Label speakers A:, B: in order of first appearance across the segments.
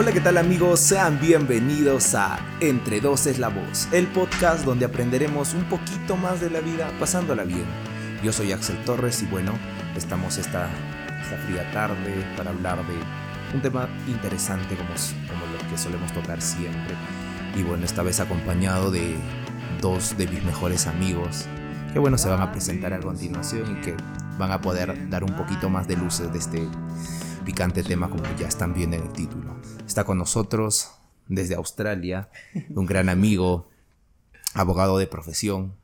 A: Hola, ¿qué tal amigos? Sean bienvenidos a Entre Dos es la Voz, el podcast donde aprenderemos un poquito más de la vida pasándola bien. Yo soy Axel Torres y bueno, estamos esta, esta fría tarde para hablar de un tema interesante como, como lo que solemos tocar siempre. Y bueno, esta vez acompañado de dos de mis mejores amigos, que bueno, se van a presentar a continuación y que van a poder dar un poquito más de luces de este picante tema como ya están viendo en el título. Está con nosotros desde Australia, un gran amigo, abogado de profesión.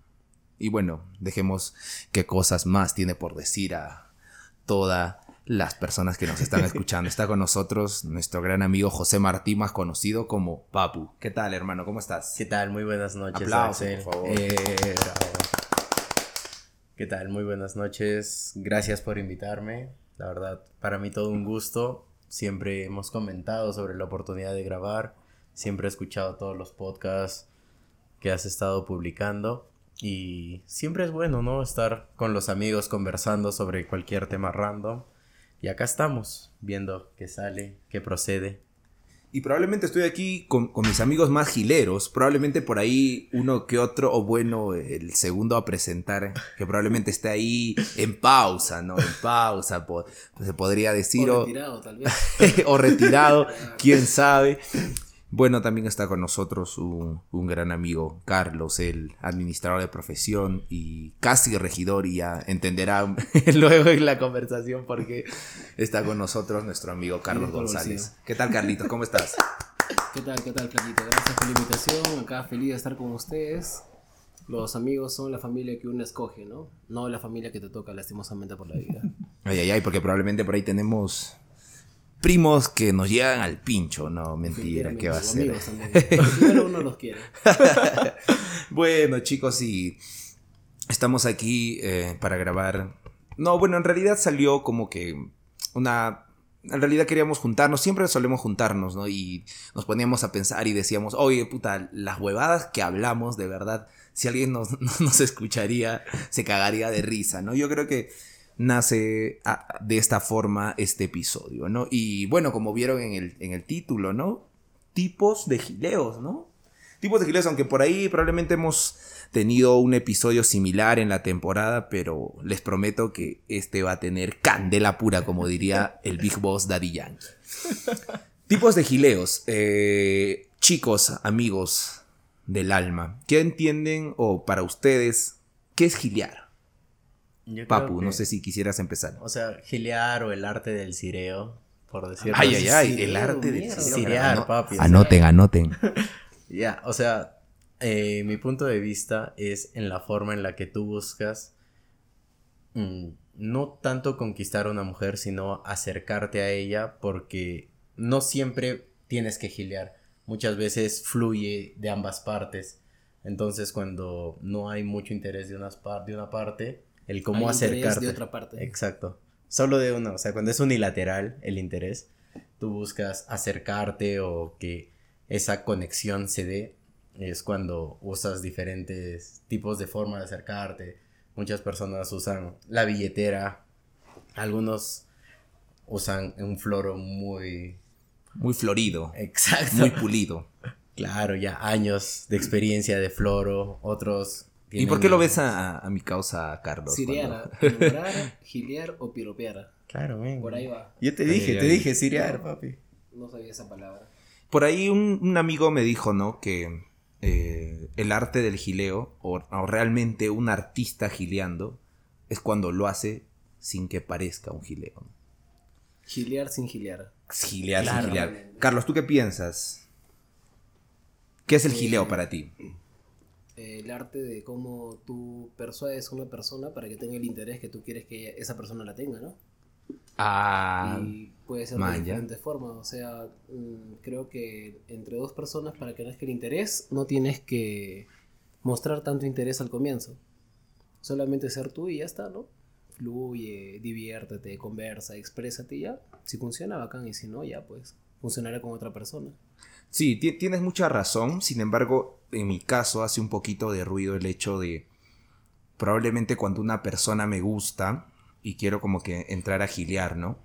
A: Y bueno, dejemos qué cosas más tiene por decir a todas las personas que nos están escuchando. Está con nosotros nuestro gran amigo José Martí, más conocido como Papu. ¿Qué tal, hermano? ¿Cómo estás?
B: ¿Qué tal? Muy buenas noches.
A: Aplausos, por favor.
B: Eh, ¿Qué tal? Muy buenas noches. Gracias por invitarme. La verdad, para mí todo un gusto. Siempre hemos comentado sobre la oportunidad de grabar. Siempre he escuchado todos los podcasts que has estado publicando. Y siempre es bueno, ¿no? Estar con los amigos conversando sobre cualquier tema random. Y acá estamos, viendo qué sale, qué procede.
A: Y probablemente estoy aquí con, con, mis amigos más gileros. Probablemente por ahí uno que otro, o bueno, el segundo a presentar, que probablemente esté ahí en pausa, ¿no? En pausa, po, se podría decir.
C: O retirado, tal vez.
A: o retirado, quién sabe. Bueno, también está con nosotros un, un, gran amigo, Carlos, el administrador de profesión y casi regidor, y ya entenderá luego en la conversación porque está con nosotros nuestro amigo Carlos González. ¿Qué tal, Carlito? ¿Cómo estás?
C: ¿Qué tal, qué tal, Flaquito? Gracias por la invitación. Acá feliz de estar con ustedes. Los amigos son la familia que uno escoge, ¿no? No la familia que te toca lastimosamente por la vida.
A: Ay, ay, ay, porque probablemente por ahí tenemos primos que nos llegan al pincho, no, mentira, ¿qué va a ser?
C: Pero uno los quiere.
A: bueno, chicos, y estamos aquí eh, para grabar. No, bueno, en realidad salió como que una. En realidad queríamos juntarnos, siempre solemos juntarnos, ¿no? Y nos poníamos a pensar y decíamos, oye, puta, las huevadas que hablamos, de verdad, si alguien nos, nos escucharía, se cagaría de risa, ¿no? Yo creo que nace de esta forma este episodio, ¿no? Y bueno, como vieron en el, en el título, ¿no? Tipos de gileos, ¿no? Tipos de gileos, aunque por ahí probablemente hemos tenido un episodio similar en la temporada, pero les prometo que este va a tener candela pura, como diría el Big Boss Daddy Yankee. Tipos de gileos. Eh, chicos, amigos del alma, ¿qué entienden o para ustedes qué es gilear?
B: Yo
A: Papu, no sé si quisieras empezar.
B: O sea, gilear o el arte del cireo, por decirlo
A: Ay,
B: así.
A: ay, ay,
C: Cireo,
A: el arte del cireo.
B: Cirear, papi, o sea.
A: Anoten, anoten.
B: Ya, o sea, eh, mi punto de vista es en la forma en la que tú buscas mm, no tanto conquistar a una mujer, sino acercarte a ella porque no siempre tienes que gilear. Muchas veces fluye de ambas partes. Entonces, cuando no hay mucho interés de, unas par- de una parte, el cómo
C: Hay interés
B: acercarte.
C: de otra parte.
B: Exacto. Solo de una, o sea, cuando es unilateral el interés, tú buscas acercarte o que esa conexión se dé, es cuando usas diferentes tipos de forma de acercarte. Muchas personas usan la billetera, algunos usan un floro muy
A: Muy florido,
B: exacto.
A: muy pulido.
B: Claro, ya años de experiencia de floro, otros...
A: ¿Y por qué lo ves a, a mi causa, Carlos?
C: Cirear, enamorar, gilear o piropear.
B: Claro, men.
C: Por ahí va.
B: Yo te dije,
A: ay,
B: te
A: ay.
B: dije, Siriar, papi.
C: No sabía esa palabra.
A: Por ahí un, un amigo me dijo, ¿no? Que eh, el arte del gileo, o, o realmente un artista gileando, es cuando lo hace sin que parezca un gileo. ¿no?
C: Gilear sin gilear.
A: Gilear
C: Claro.
A: sin gilear. Carlos, ¿tú qué piensas? ¿Qué es el
C: Eh,
A: gileo para ti?
C: Eh, el arte de cómo tú persuades a una persona para que tenga el interés que tú quieres que esa persona la tenga, ¿no?
A: Ah,
C: y puede ser de diferentes formas. O sea, mm, creo que entre dos personas, para que nazca el interés, no tienes que mostrar tanto interés al comienzo. Solamente ser tú y ya está, ¿no? Fluye, diviértete, conversa, exprésate y ya. Si funciona, bacán. Y si no, ya pues funcionará con otra persona.
A: Sí, ti- tienes mucha razón. Sin embargo, en mi caso hace un poquito de ruido el hecho de probablemente cuando una persona me gusta y quiero como que entrar a gilear, ¿no?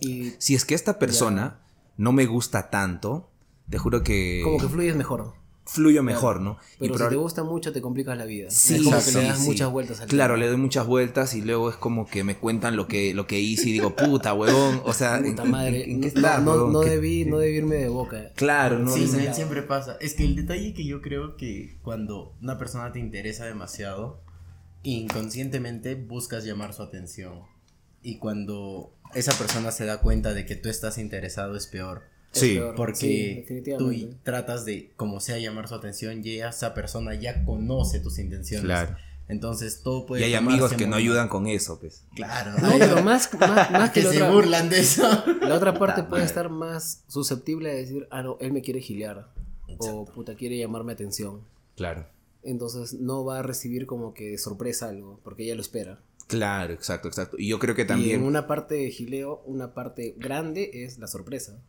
C: Y
A: Si es que esta persona no me gusta tanto, te juro que...
C: Como que fluyes mejor.
A: Fluyo mejor, ¿no? Y
C: Pero si
A: proba-
C: te gusta mucho, te complicas la vida.
A: Sí,
C: es como que
A: sí,
C: le das
A: sí.
C: muchas vueltas al
A: Claro,
C: tema.
A: le doy muchas vueltas y luego es como que me cuentan lo que, lo que hice y digo, puta, huevón, o sea, ¿en,
C: Puta madre.
A: en- en qué
C: no,
A: estás,
C: no,
A: huevón?
C: no
A: ¿Qué-
C: debí, no debí irme de boca.
A: Claro, no,
B: Sí,
A: no-
B: men, siempre pasa. Es que el detalle que yo creo que cuando una persona te interesa demasiado, inconscientemente buscas llamar su atención. Y cuando esa persona se da cuenta de que tú estás interesado es peor.
A: Sí.
C: peor. Sí,
B: Porque tú tratas de, como sea, llamar su atención y esa persona ya conoce tus intenciones.
A: Claro.
B: Entonces todo puede
A: Y hay amigos que no ayudan con eso, pues.
B: Claro.
C: No,
B: hay-
C: pero más, más, más que,
B: se
C: otra,
B: burlan de eso.
C: la otra parte puede estar más susceptible a decir, ah, no, él me quiere gilear. O puta, quiere llamarme atención.
A: Claro.
C: Entonces no va a recibir como que de sorpresa algo, porque ella lo espera.
A: Claro, exacto, exacto. Y yo creo que
C: Y en
A: también...
C: una parte de gileo, una parte grande es la sorpresa.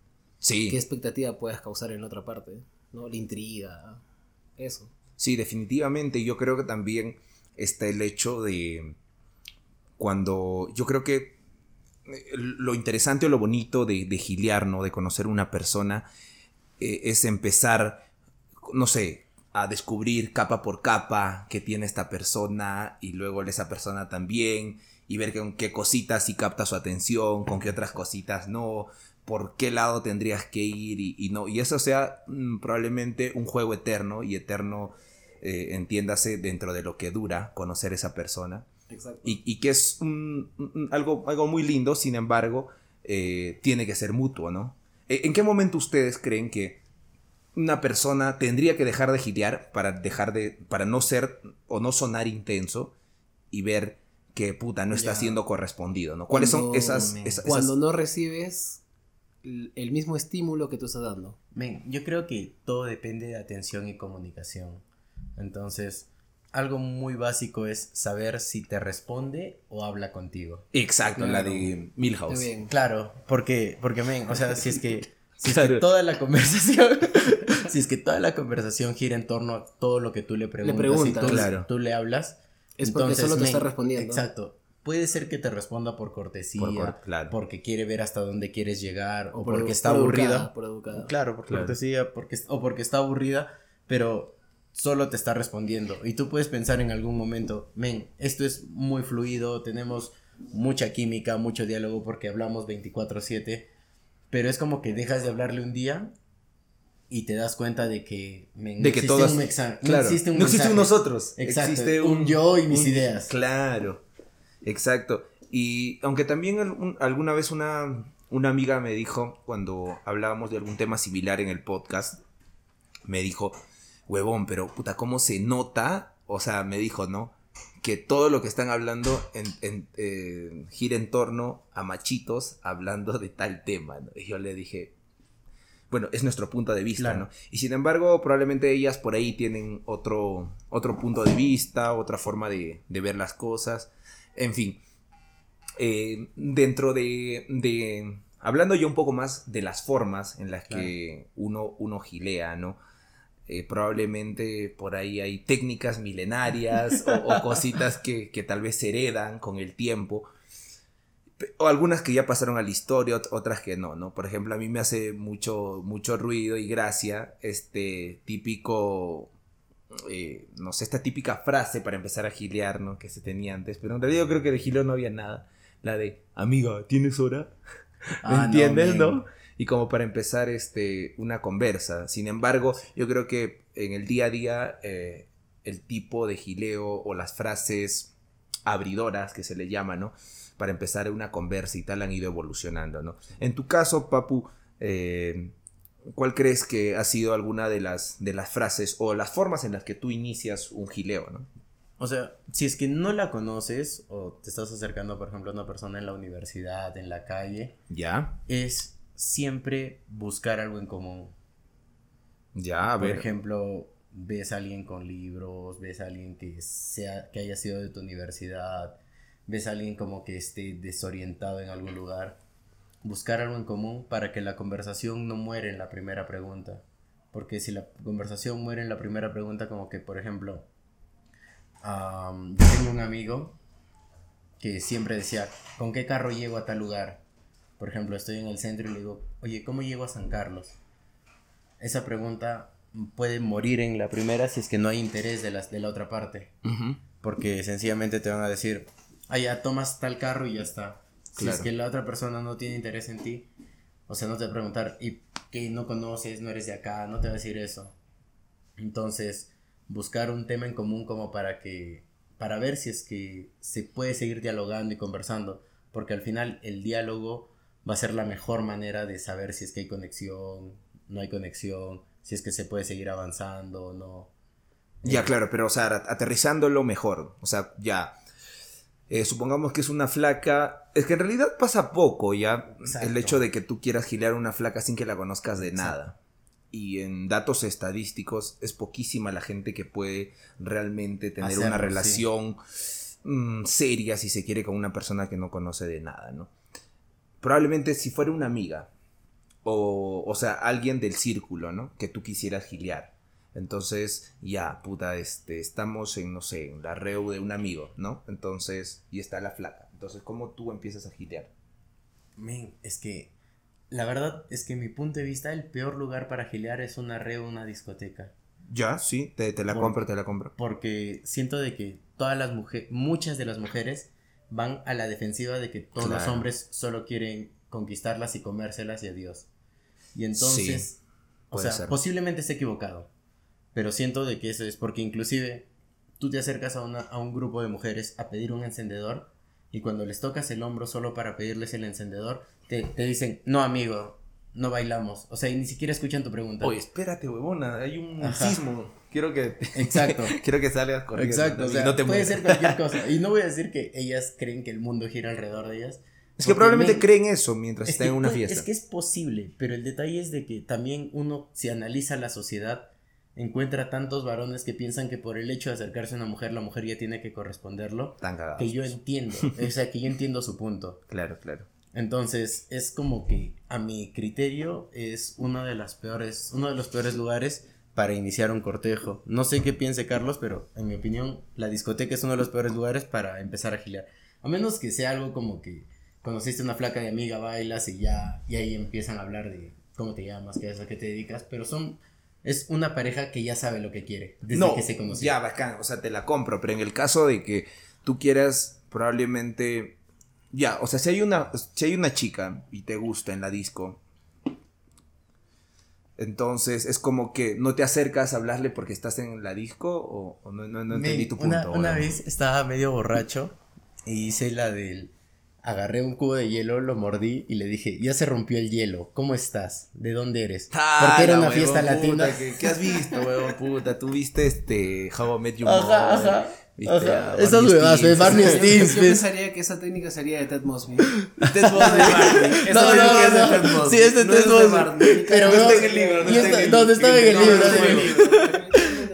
A: Sí.
C: ¿Qué expectativa puedes causar en otra parte? ¿No? La intriga. Eso.
A: Sí, definitivamente. Yo creo que también está el hecho de cuando yo creo que eh, lo interesante o lo bonito de, de gilear, ¿no? De conocer una persona eh, es empezar, no sé, a descubrir capa por capa qué tiene esta persona y luego esa persona también y ver con qué cositas sí capta su atención, con qué otras cositas no, por qué lado tendrías que ir y, y no. Y eso sea mm, probablemente un juego eterno y eterno, eh, entiéndase, dentro de lo que dura conocer esa persona.
C: Exacto.
A: Y, y que es un- un- algo, algo muy lindo, sin embargo, eh, tiene que ser mutuo, ¿no? Eh, ¿En qué momento ustedes creen que una persona tendría que dejar de gilear para dejar de, para no ser o no sonar intenso y ver que puta no está
B: Ya.
A: siendo correspondido, ¿no? ¿Cuáles son esas, esas-
C: Cuando no recibes el mismo estímulo que tú estás dando.
B: Men, yo creo que todo depende de atención y comunicación. Entonces, algo muy básico es saber si te responde o habla contigo.
A: Exacto, la
C: Claro.
A: de Milhouse.
C: Bien.
B: Claro, porque, porque men, o sea, si es que, si es
A: Claro.
B: que toda la conversación, si es que toda la conversación gira en torno a todo lo que tú le preguntas,
C: preguntas.
B: y tú,
A: Claro.
B: tú le hablas,
C: Es porque solo te
B: men,
C: está respondiendo.
B: Exacto. Puede ser que te responda por cortesía,
A: Por cor- claro.
B: porque quiere ver hasta dónde quieres llegar, o,
C: por-
B: porque está
C: por
B: aburrida.
C: educada, por educada.
B: Claro, por
A: Claro.
B: cortesía, porque, o porque está aburrida, pero solo te está respondiendo. Y tú puedes pensar en algún momento, men, esto es muy fluido, tenemos mucha química, mucho diálogo porque hablamos 24/7, pero es como que dejas de hablarle un día y te das cuenta de que, men,
A: De
B: no
A: que
B: existe
A: todas-
B: un mexa- no
A: Claro.
B: existe un
A: no existe un nosotros.
B: Exacto,
A: Existe
B: un yo y mis
A: un-
B: ideas.
A: Claro. Exacto. Y aunque también alguna vez una, una amiga me dijo, cuando hablábamos de algún tema similar en el podcast, me dijo, huevón, pero puta, ¿cómo se nota? O sea, me dijo, ¿no? Que todo lo que están hablando en, en, eh, gira en torno a machitos hablando de tal tema, ¿no? Y yo le dije, bueno, es nuestro punto de vista,
B: Claro.
A: ¿no? Y sin embargo, probablemente ellas por ahí tienen otro, otro punto de vista, otra forma de, de ver las cosas. En fin, eh, dentro de, de- Hablando ya un poco más de las formas en las que uno, uno gilea, ¿no? Eh, probablemente por ahí hay técnicas milenarias o, o cositas que, que tal vez se heredan con el tiempo. O algunas que ya pasaron a la historia, ot- otras que no, ¿no? Por ejemplo, a mí me hace mucho, mucho ruido y gracia este típico, eh, no sé, esta típica frase para empezar a gilear, ¿no? Que se tenía antes, pero en realidad yo creo que de gileo no había nada. La de, amiga, ¿tienes hora? ¿Me
B: Ah,
A: entiendes, no? Y como para empezar este, una conversa. Sin embargo, yo creo que en el día a día eh, el tipo de gileo o las frases abridoras que se le llama, ¿no? Para empezar una conversa y tal han ido evolucionando, ¿no? En tu caso, Papu, eh, ¿cuál crees que ha sido alguna de las, de las frases o las formas en las que tú inicias un gileo, ¿no?
B: O sea, si es que no la conoces o te estás acercando, por ejemplo, a una persona en la universidad, en la calle,
A: Ya,
B: es siempre buscar algo en común.
A: ya, a
B: Por
A: ver.
B: ejemplo, ves a alguien con libros, ves a alguien que, sea, que haya sido de tu universidad, ves a alguien como que esté desorientado en algún lugar. Buscar algo en común para que la conversación no muera en la primera pregunta. Porque si la conversación muere en la primera pregunta, como que, por ejemplo, am, yo tengo un amigo que siempre decía, ¿con qué carro llego a tal lugar? por ejemplo, estoy en el centro y le digo, oye, ¿cómo llego a San Carlos? Esa pregunta puede morir en la primera si es que no hay interés de, las, de la otra parte. Porque sencillamente te van a decir, ah, ya tomas tal carro y ya está. Si es que la otra persona no tiene interés en ti, o sea, no te va a preguntar, ¿y qué no conoces? No eres de acá, no te va a decir eso. Entonces, buscar un tema en común como para que, para ver si es que se puede seguir dialogando y conversando, porque al final el diálogo va a ser la mejor manera de saber si es que hay conexión, no hay conexión, si es que se puede seguir avanzando o no.
A: Ya, claro, pero o sea, aterrizándolo mejor, o sea, ya. Eh, supongamos que es una flaca. Es que en realidad pasa poco ya. El hecho de que tú quieras gilear una flaca sin que la conozcas de nada. Y en datos estadísticos es poquísima la gente que puede realmente tener una relación mm, seria, si se quiere, con una persona que no conoce de nada, ¿no? Probablemente si fuera una amiga. O, o sea, alguien del círculo, ¿no? Que tú quisieras gilear entonces, ya, puta, este, estamos en, no sé, en la reu de un amigo, ¿no? Entonces, y está la flaca. Entonces, ¿cómo tú empiezas a gilear?
B: Men, es que, la verdad es que en mi punto de vista, el peor lugar para gilear es una reu, una discoteca.
A: Ya, sí, te, la compro, te la compro.
B: Porque siento de que todas las mujeres, muchas de las mujeres van a la defensiva de que todos los hombres solo quieren conquistarlas y comérselas y adiós. Y entonces, o sea, posiblemente esté equivocado pero siento de que eso es porque inclusive tú te acercas a, una, a un grupo de mujeres a pedir un encendedor y cuando les tocas el hombro solo para pedirles el encendedor, te, te dicen, no amigo, no bailamos. O sea, y ni siquiera escuchan tu pregunta.
A: Oye, espérate, huevona, hay un sismo. Quiero que.
B: Exacto.
A: quiero que salgas corriendo.
B: Exacto. O sea, no te puede ser cualquier cosa. Y no voy a decir que ellas creen que el mundo gira alrededor de ellas.
A: Es que probablemente creen eso mientras están en una fiesta.
B: Es que es posible, pero el detalle es de que también uno, si analiza la sociedad, encuentra tantos varones que piensan que por el hecho de acercarse a una mujer, la mujer ya tiene que corresponderlo.
A: Tan
B: que yo entiendo, o sea, que yo entiendo su punto.
A: Claro, claro.
B: Entonces, es como que a mi criterio es uno de las peores, uno de los peores lugares para iniciar un cortejo. No sé qué piense Carlos, pero en mi opinión, la discoteca es uno de los peores lugares para empezar a gilear. A menos que sea algo como que conociste una flaca de amiga, bailas y ya, y ahí empiezan a hablar de cómo te llamas, qué es a qué te dedicas, pero son es una pareja que ya sabe lo que quiere desde que se conoce.
A: Ya, bacán, o sea, te la compro, pero en el caso de que tú quieras probablemente ya, o sea, si hay una si hay una chica y te gusta en la disco, entonces es como que no te acercas a hablarle porque estás en la disco o, no, no, entendí tu punto.
B: Una, una vez estaba medio borracho y hice la del agarré un cubo de hielo, lo mordí y le dije, ya se rompió el hielo, ¿cómo estás? ¿De dónde eres?
A: Porque era una fiesta latina. ¿qué, has visto, huevón puta? ¿Tú viste este How I Met Your Ajá, ajá.
C: Ajá. Esas huevas de Barney Stinson. Yo pensaría que esa técnica sería de Ted Mosby. Ted Mosby de Barney. no, no, no, es de Ted Mosby. Sí, es de Ted Mosby. Pero no está en el libro. No
B: estaba en el libro.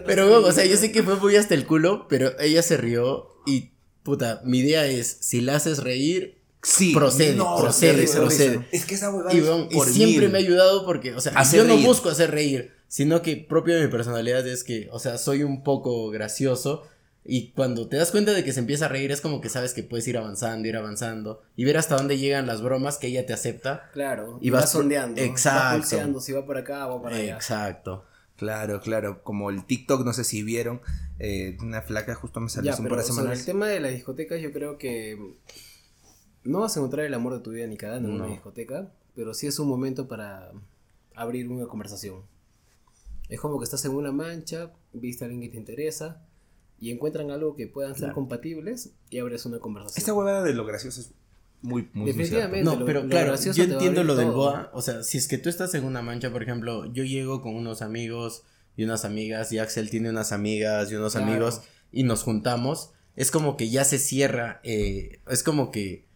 B: Pero, o sea, yo sé que fue muy hasta el culo, pero ella se rió y, puta, mi idea es, si la haces reír, Sí, procede, procede, procede.
A: Es que esa huevada
B: y, siempre me ha ayudado porque, o sea, yo no busco hacer reír, sino que propio de mi personalidad es que, o sea, soy un poco gracioso y cuando te das cuenta de que se empieza a reír es como que sabes que puedes ir avanzando, ir avanzando y ver hasta dónde llegan las bromas que ella te acepta.
C: Claro, y vas, sondeando. Exacto. si va por acá o para allá.
B: Exacto.
A: Claro, claro, como el TikTok, no sé si vieron, eh, una flaca justo me salió
C: hace un par de semanas. el tema de las discotecas, yo creo que no vas a encontrar el amor de tu vida ni cagando en una discoteca, pero sí es un momento para abrir una conversación. Es como que estás en una mancha, viste a alguien que te interesa y encuentran algo que puedan ser compatibles y abres una conversación.
A: Esta huevada de lo gracioso es muy, muy
B: Definitivamente. no, pero claro, yo entiendo lo del boa. O sea, si es que tú estás en una mancha, por ejemplo, yo llego con unos amigos y unas amigas y Axel tiene unas amigas y unos amigos y nos juntamos, es como que ya se cierra, eh, es como que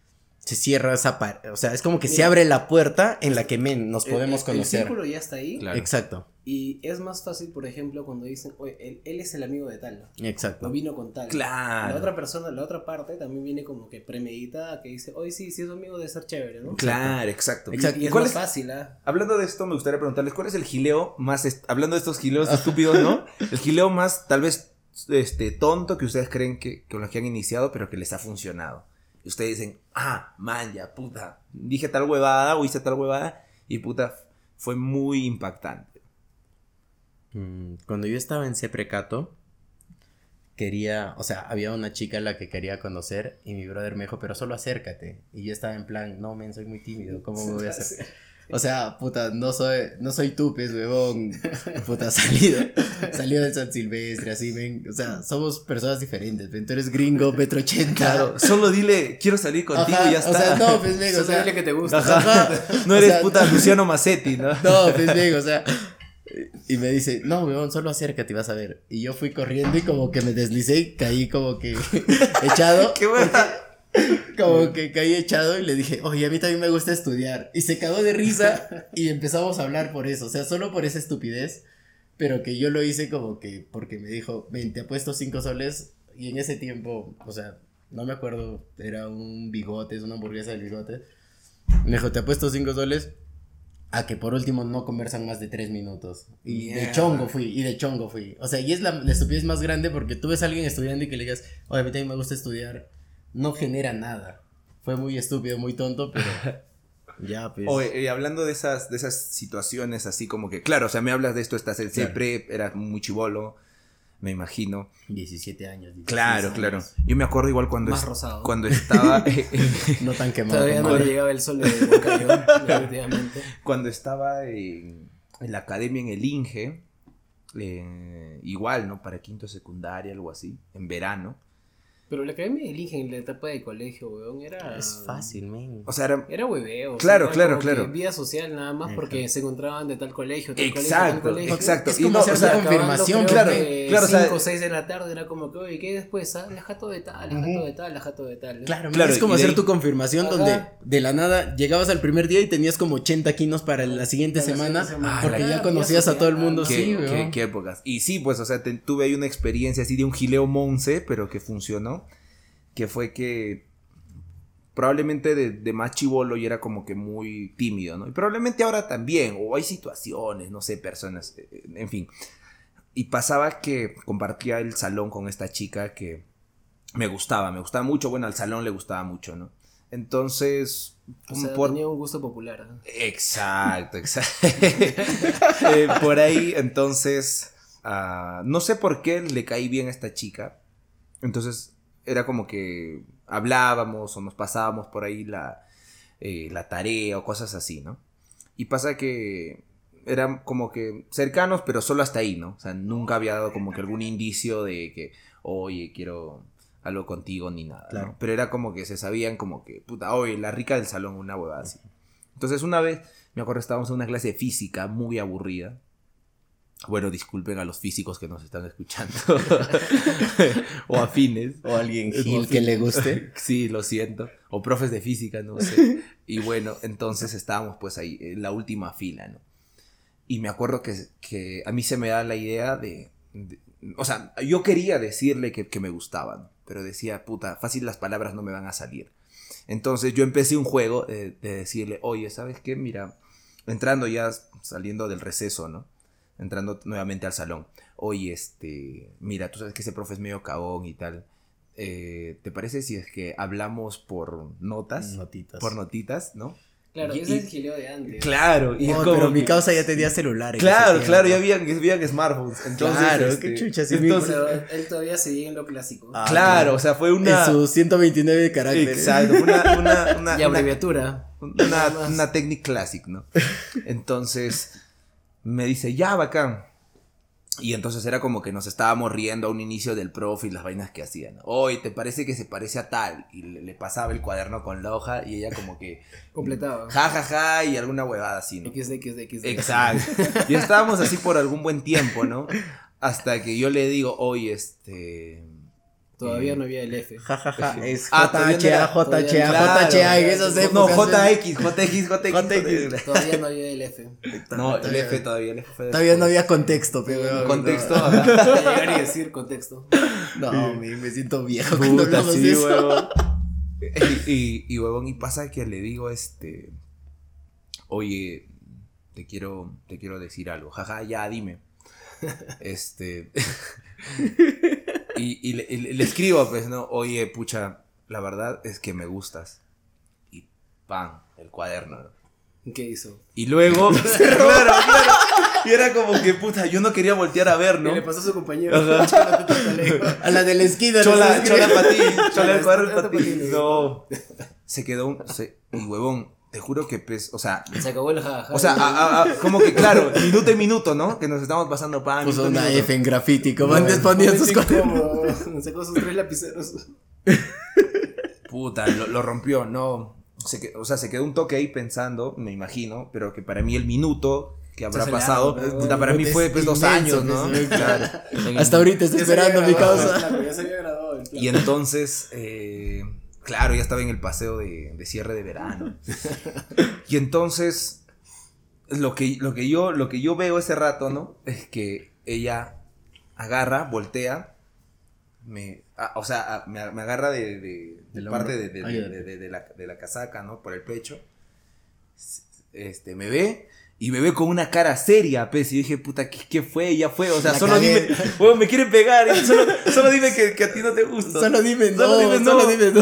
B: se cierra esa pared. O sea, es como que se abre la puerta en la que men, nos podemos conocer.
C: El círculo ya está ahí.
B: Exacto.
C: Y es más fácil, por ejemplo, cuando dicen, oye, él, es el amigo de tal.
B: Exacto.
C: No vino con tal.
A: Claro.
C: La otra persona, la otra parte también viene como que premeditada, que dice, oye, sí, sí es amigo de ser chévere, ¿no?
A: Claro, exacto.
C: exacto. Y, es más fácil, ¿ah?
A: Hablando de esto, me gustaría preguntarles, ¿cuál es el gileo más, hablando de estos gileos estúpidos, ¿no? El gileo más, tal vez, este, tonto que ustedes creen que, con los que han iniciado, pero que les ha funcionado. Y ustedes dicen, ah, man, ya, puta, dije tal huevada o hice tal huevada y puta, fue muy impactante.
B: Mm, Cuando yo estaba en Ceprecato, quería, o sea, había una chica a la que quería conocer y mi brother me dijo, pero solo acércate. Y yo estaba en plan, no, men, soy muy tímido, ¿cómo me voy a hacer? O sea, puta, no soy, no soy tú, pues, huevón. Puta, salido, salido del San Silvestre, así, men. O sea, somos personas diferentes, men. Tú eres gringo, metro ochenta.
A: Claro, solo dile, quiero salir contigo
B: Ajá,
A: y ya está.
B: O sea, no, pues, men, o sea,
C: dile que te gusta.
A: Ajá. No
B: O
A: eres
B: sea,
A: puta Luciano Massetti, ¿no?
B: No, pues bien, o sea. Y me dice, no, weón, solo acércate y vas a ver. Y yo fui corriendo y como que me deslicé y caí como que echado.
A: Qué buena.
B: Como que caí echado y le dije, oye, a mí también me gusta estudiar. Y se cagó de risa y empezamos a hablar por eso. O sea, solo por esa estupidez. Pero que yo lo hice como que porque me dijo, ven, te apuesto cinco soles. Y en ese tiempo, o sea, no me acuerdo, era un bigote, es una hamburguesa del bigote. Me dijo, te apuesto cinco soles a que por último no conversan más de tres minutos. Y de chongo fui, y de chongo fui. O sea, y es la, la estupidez más grande porque tú ves a alguien estudiando y que le digas, oye, a mí también me gusta estudiar. No genera nada. Fue muy estúpido, muy tonto, pero ya, pues.
A: Oye, y hablando de esas, de esas situaciones así como que, claro, o sea, me hablas de esto, estás en
B: Claro.
A: siempre, era muy chivolo, me imagino.
B: 17 años. 16
A: Claro,
B: años.
A: claro. Yo me acuerdo igual cuando,
C: Más
A: es-
C: rosado.
A: cuando estaba eh, en-
B: No tan quemado.
C: Todavía no le llegaba el sol de definitivamente.
A: cuando estaba en, en la academia en el Inge, eh, igual, ¿no? Para quinto secundaria, algo así, en verano.
C: Pero la academia del Inge en la etapa de colegio, weón, era...
B: Es fácil, men.
A: O sea, era...
C: Era hueveo. o
A: Claro,
C: era
A: claro,
C: que
A: claro.
C: Vida social nada más porque se encontraban de tal colegio, tal
A: Exacto,
C: colegio, tal colegio.
A: exacto.
B: Es
A: Y
B: como
A: no,
B: hacer
A: o sea,
B: confirmación,
A: claro,
C: que
A: claro, o sea-
C: 5 o 6 de la tarde era como que, oye, ¿qué después? Ah, la jato de tal, la jato de tal, la jato de tal.
B: Claro,
A: Claro,
B: es como hacer
A: ahí-
B: tu confirmación
C: Ajá.
B: donde de la nada llegabas al primer día y tenías como 80 quinos para la siguiente
C: Para la
B: semana
C: semana.
B: porque
A: Ah,
B: ya
C: la-
B: conocías
C: ya
B: a todo el mundo.
A: Qué,
B: sí,
A: qué-
B: weón.
A: qué épocas. Y sí, pues, o sea, te- tuve ahí una experiencia así de un gileo monce, pero que funcionó. Que fue que probablemente de, de más chivolo y era como que muy tímido, ¿no? Y probablemente ahora también, o hay situaciones, no sé, personas, eh, en fin. Y pasaba que compartía el salón con esta chica que me gustaba, me gustaba mucho, bueno, al salón le gustaba mucho, ¿no? Entonces,
C: O sea,
A: por-
C: tenía un gusto popular. ¿no?
A: Exacto, exacto. Eh, por ahí, entonces, ah, no sé por qué le caí bien a esta chica. Entonces, era como que hablábamos o nos pasábamos por ahí la, eh, la tarea o cosas así, ¿no? Y pasa que eran como que cercanos, pero solo hasta ahí, ¿no? O sea, nunca había dado como que algún indicio de que, oye, quiero algo contigo ni nada, ¿no?
B: Claro.
A: Pero era como que se sabían como que, puta, oye, la rica del salón, una huevada así. Entonces una vez, me acuerdo, estábamos en una clase de física muy aburrida. Bueno, disculpen a los físicos que nos están escuchando. o afines.
B: O alguien gil que le guste.
A: Sí, lo siento. O profes de física, no sé. Y bueno, entonces estábamos pues ahí, en la última fila, ¿no? Y me acuerdo que, que a mí se me da la idea de... de- o sea, yo quería decirle que, que me gustaban, pero decía, puta, fácil las palabras no me van a salir. Entonces yo empecé un juego de decirle, oye, ¿sabes qué? Mira, entrando ya, saliendo del receso, ¿no? Entrando nuevamente al salón. Oye, este, mira, tú sabes que ese profe es medio cagón y tal. Eh, ¿Te parece si es que hablamos por notas?
B: Notitas.
A: Por notitas, ¿no?
C: Claro,
A: Y-
C: ese
A: y-
C: es el gileo de antes.
A: Claro, y es como
B: pero mi causa ya tenía celular.
A: Claro, claro, ya habían, habían smartphones. Entonces,
B: Claro,
A: este,
B: qué chucha, sí, mi-
A: entonces-
C: Pero él todavía seguía en lo clásico.
B: Ah,
A: claro, o sea, fue una.
B: En sus 129 caracteres.
A: Exacto, una, una, una,
C: y
A: una-
C: abreviatura.
A: una, una técnica classic, ¿no? Entonces me dice, ya, bacán. Y entonces era como que nos estábamos riendo a un inicio del profe y las vainas que hacían. Oye, ¿te parece que se parece a tal? Y le, le pasaba el cuaderno con la hoja y ella como que,
C: Completaba.
A: ja, ja, ja, y alguna huevada así, ¿no?
C: XD, XD, XD.
A: Exacto. Y estábamos así por algún buen tiempo, ¿no? Hasta que yo le digo, oye, este...
C: Todavía no había el F.
B: Ja, ja, ja. Es
A: no era-
B: JHA, JHA,
C: todavía-
B: JHA. En esas
A: No,
B: épocas.
A: JX, JX, JX.
B: JX.
C: Todavía no había el F.
A: No, el F todavía, el F fue
B: Todavía no había contexto, pero.
A: Contexto,
B: No.
C: Llegar y decir contexto.
B: no me, siento viejo cuando hablamos
A: sí,
B: de eso.
A: huevón. Y, y, y, huevón, y pasa que le digo, este, oye, te quiero, te quiero decir algo. Jaja, ya, dime. Este, y, y le, y le- escribo, pues, ¿no? Oye, pucha, la verdad es que me gustas. Y ¡pam! El cuaderno.
C: ¿Qué hizo?
A: Y luego, claro, claro. Y era como que, puta, yo no quería voltear a ver, ¿no?
C: Y le pasó a su compañero.
B: A la de la esquina.
A: Chola,
B: ¿no?
A: chola para ti, chola el cuaderno
C: Chola
A: para ti.
C: pa' ti.
A: No. Se quedó un. Se, y huevón, te juro que, pues, o sea.
C: Se acabó el jajaja.
A: O sea, a- a- a- como que claro, minuto y minuto, ¿no? Que nos estamos pasando pan.
B: Puso una
A: minuto.
B: F en grafiti, como antes ponían sus.
C: Sacó sus tres lapiceros.
A: Puta, lo, lo rompió, no. Se o sea, se quedó un toque ahí pensando, me imagino, pero que para mí el minuto que habrá pasado, puta, para mí fue pues dos años, ¿no? Claro.
B: Hasta ahorita estoy esperando mi causa.
C: Ya se había graduado.
A: Y entonces, eh, claro, ya estaba en el paseo de, de cierre de verano. Y entonces, lo que, lo, que yo, lo que yo veo ese rato, ¿no? Es que ella agarra, voltea, me, o sea, me, me agarra de, de- parte de, de- de- de la, de la casaca, ¿no? Por el pecho. Este, me ve. Y me ve con una cara seria, pues, y dije, puta, ¿qué, qué fue? Ya fue, o sea,
B: La
A: solo
B: cagué.
A: dime, huevón, me quieren pegar, solo, solo dime que, que a ti no te gusta.
B: Solo dime no,
A: Solo dime no.
B: solo dime no.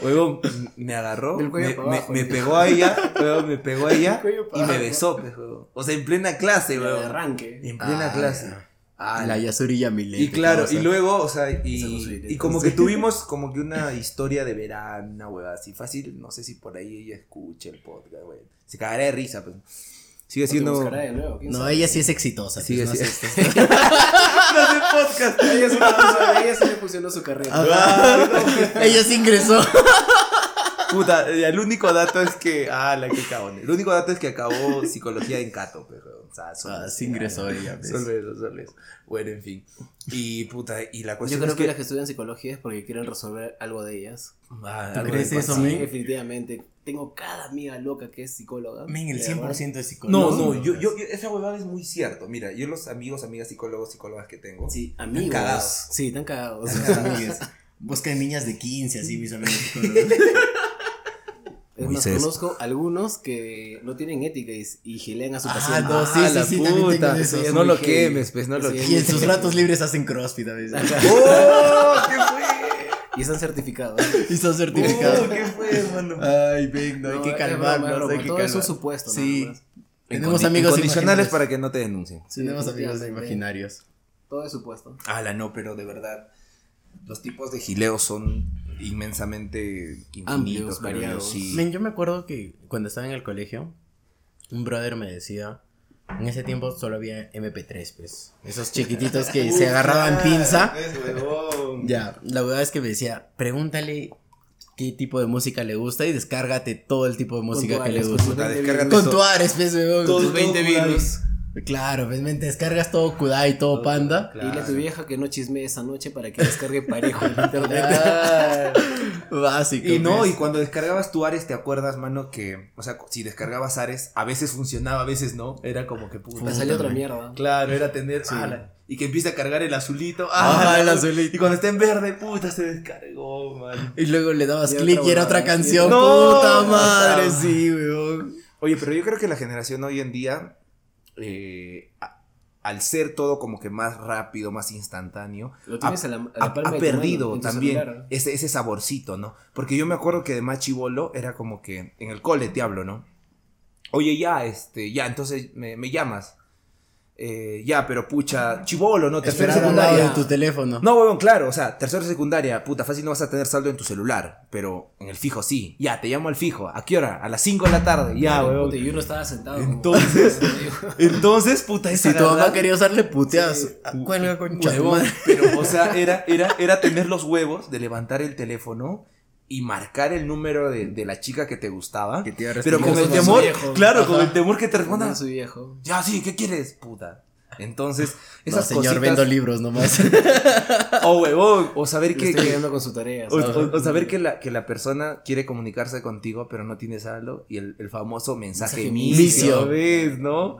A: Huevón, me agarró, me, me-
C: abajo,
A: me
C: ¿no?
A: pegó a ella, huevón, me pegó a ella y me besó, pues, huevón. O sea, en plena clase,
C: De
A: huevón.
C: arranque.
A: En plena
B: Ah,
A: clase. Ah,
B: La Yasuri Yamile.
A: y claro, y
B: luego
A: o sea,
C: no
A: y, y como que tuvimos como que una historia de verano, una hueva así fácil, no sé si por ahí ella escucha el podcast, güey. Se cagará de risa, pues. Sigue
C: te
A: siendo...
C: de nuevo,
B: No,
C: sabe.
B: ella sí es exitosa.
A: Sigue
B: pues, no
A: siendo-
B: este-
A: no hace podcast.
C: A ella sí ella sí le funcionó su carrera.
B: Ajá. Ella sí ingresó.
A: Puta, el único dato es que. Ah, la que cagón. El único dato es que acabó psicología en Cato, pero. O sea, solo,
B: Ah, sí ingresó ella, pues.
A: Solo eso, solo eso. Bueno, en fin. Y puta, y la
C: Yo
A: cuestión
C: creo
A: es
C: que
A: que.
C: las que estudian psicología es porque quieren resolver algo de ellas.
A: Ah,
B: ¿Tú crees eso.
C: Sí,
B: men?
C: definitivamente. Tengo cada amiga loca que es psicóloga.
B: Men, el
C: De
B: 100% de
A: No,
B: psicólogos.
A: no, yo, yo, yo- esa huevada es muy cierto. Mira, yo los amigos, amigas, psicólogos, psicólogas que tengo.
C: Sí, amigos.
A: cagados.
C: Sí, están cagados.
B: Amigues. Buscan niñas de 15, así, mis amigos psicólogos.
C: Es más,
A: Moisés.
C: conozco algunos que no tienen ética y, y gilean a su
B: Ah,
C: paciente.
B: no, sí,
A: Ah,
B: sí,
A: la
B: sí,
A: puta.
C: Es
A: No lo quemes, pues, no lo quemes.
B: Y en sus ratos libres hacen crossfit a veces.
A: ¡Oh! ¿Qué fue?
C: Y están certificados.
B: Y son certificados.
A: ¡Oh! ¿Qué fue, hermano?
B: Ay, ven, no, hay que calmarnos, hay que
C: Todo eso es
B: calmar.
C: supuesto,
B: Sí.
C: nada más.
B: Tenemos amigos
A: incondicionales
B: imaginarios.
A: para que no te denuncien.
C: Sí,
B: Tenemos amigos imaginarios.
C: Todo es supuesto.
A: Ala, no, pero de verdad. Los tipos de gileos son inmensamente infinitos,
C: variados.
A: sí.
B: Men, yo me acuerdo que cuando estaba en el colegio, un brother me decía, en ese tiempo solo había MP3, pues. Esos chiquititos que se agarraban pinza. Ya, la verdad es que me decía, pregúntale qué tipo de música le gusta y descárgate todo el tipo de música que le gusta.
C: tu
A: Puta,
C: 20
A: descárgate
C: virus.
B: Con tu Ares, pues, weón,
A: Todo-
B: tus 20
A: todo
B: virus. Claro, pues, te descargas todo Kudai, todo Panda.
C: Dile a tu vieja que no chisme esa noche para que descargue parejo en internet.
B: Ah, Básico.
A: Y no,
B: pues.
A: y cuando descargabas tu Ares, ¿te acuerdas, mano? Que, o sea, si descargabas Ares, a veces funcionaba, a veces no. Era como que puta.
C: Me salió otra mierda.
A: Claro, era tener.
C: Sí.
A: ala, y que empiece a cargar el azulito. Ala,
B: el azulito.
A: Y cuando está en verde, puta, se descargó, man.
B: Y luego le dabas clic y era otra canción.
A: ¡No!
B: Puta madre, sí, weón.
A: Oye, pero yo creo que la generación hoy en día, eh, a- al ser todo como que más rápido, más instantáneo,
C: Lo tienes
A: ha,
C: a la, a la
A: ha-
C: palma
A: ha
C: de tu mano,
A: perdido también
C: celular.
A: ese, ese saborcito, ¿no? Porque yo me acuerdo que de más chivolo era como que en el cole te hablo, ¿no? Oye, ya, este, ya, entonces me, me llamas. Eh, ya, pero pucha, chivolo, ¿no? Tercera
B: Esperar al lado
A: secundaria.
B: de tu teléfono.
A: No, huevón, claro, o sea, tercera secundaria, puta, fácil no vas a tener saldo en tu celular, pero en el fijo sí. Ya, te llamo al fijo. ¿A qué hora? A las 5 de la tarde. Ya,
C: Claro,
A: huevón.
C: puta, Y uno estaba sentado.
A: Entonces, entonces, puta, esa
B: Si tu mamá quería usarle puteas,
C: Sí.
B: ah, cuelga con
A: Huevón, pero, o sea, era, era, era tener los huevos de levantar el teléfono y marcar el número de, de la chica que te gustaba.
B: Que te iba a
A: pero con el temor,
C: viejo.
A: claro, con el temor que te
C: Responda su viejo.
A: Ya, sí, ¿qué quieres? Puta. Entonces,
B: No,
A: esas
B: señor,
A: cositas.
B: vendo libros nomás.
A: O huevón, o saber que.
C: estoy
A: que-
C: con su tarea.
A: o, o- o saber que la, que la persona quiere comunicarse contigo, pero no tiene saldo. Y el, el famoso mensaje,
C: Mensaje
A: misio. ¿ves? ¿No?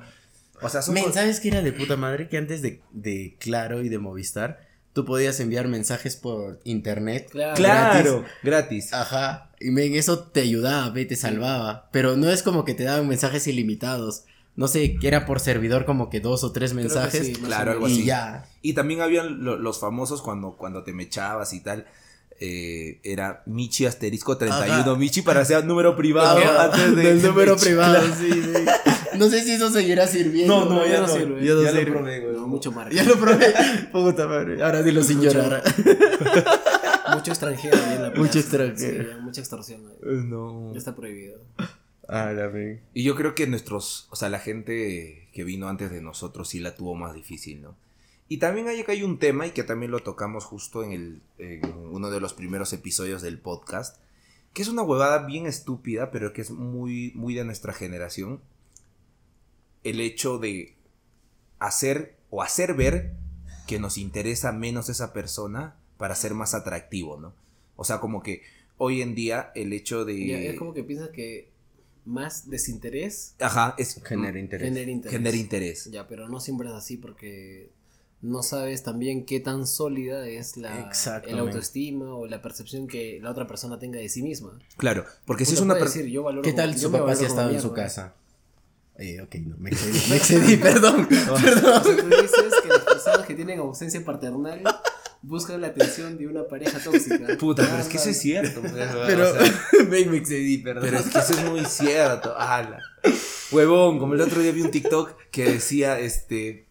A: O sea,
B: Men,
A: cos-
B: ¿sabes qué era de puta madre? Que antes de, de Claro y de Movistar, tú podías enviar mensajes por internet.
C: Claro.
A: Claro, gratis.
B: Ajá. Y men, eso te ayudaba, ve, te salvaba. Pero no es como que te daban mensajes ilimitados. No sé, que era por servidor como que dos o tres mensajes.
C: sí,
A: Claro, algo
B: y
A: así.
B: ya.
A: Y también habían lo- los famosos cuando, cuando te mechabas y tal. eh, era Michi asterisco 31
B: Ajá.
A: Michi para ser número privado
B: Ajá,
A: antes de,
B: del número
A: Michi,
B: privado,
A: claro.
B: sí, sí. No sé si eso seguirá sirviendo.
A: No, no, ya,
C: no
A: no,
C: sirve.
A: ya no
B: Ya lo
A: sirve.
B: probé, güey.
C: No, mucho marketing.
B: Ya lo probé. Puta madre. Ahora dilo sin
C: Mucho.
B: llorar.
C: Mucho extranjero ahí en la
B: Mucho extranjero.
C: Sí, mucha extorsión.
A: Eh, No.
C: Ya está prohibido.
B: Ah, la vi.
A: Y yo creo que nuestros, o sea, la gente que vino antes de nosotros sí la tuvo más difícil, ¿no? Y también hay hay un tema y que también lo tocamos justo en, el, en uno de los primeros episodios del podcast, que es una huevada bien estúpida, pero que es muy, muy de nuestra generación. El hecho de hacer o hacer ver que nos interesa menos esa persona para ser más atractivo, ¿no? O sea, como que hoy en día el hecho de...
C: Ya, es como que piensas que más desinterés
A: Ajá, es...
B: Genera interés.
C: genera interés.
A: Genera interés.
C: Ya, pero no siempre es así porque no sabes también qué tan sólida es la el autoestima o la percepción que la otra persona tenga de sí misma.
A: Claro, porque si es una persona...
B: ¿Qué tal su papá si ha estado en su casa? Eh, ok, no, me excedí, me excedí, perdón.
C: O sea, tú dices que las personas que tienen ausencia paternal buscan la atención de una pareja tóxica.
A: Puta, pero es que eso es cierto. pues,
B: Pero
A: o sea,
B: me, me excedí, perdón.
A: pero es que eso es muy cierto. Ala. Huevón, como el otro día vi un TikTok que decía, este...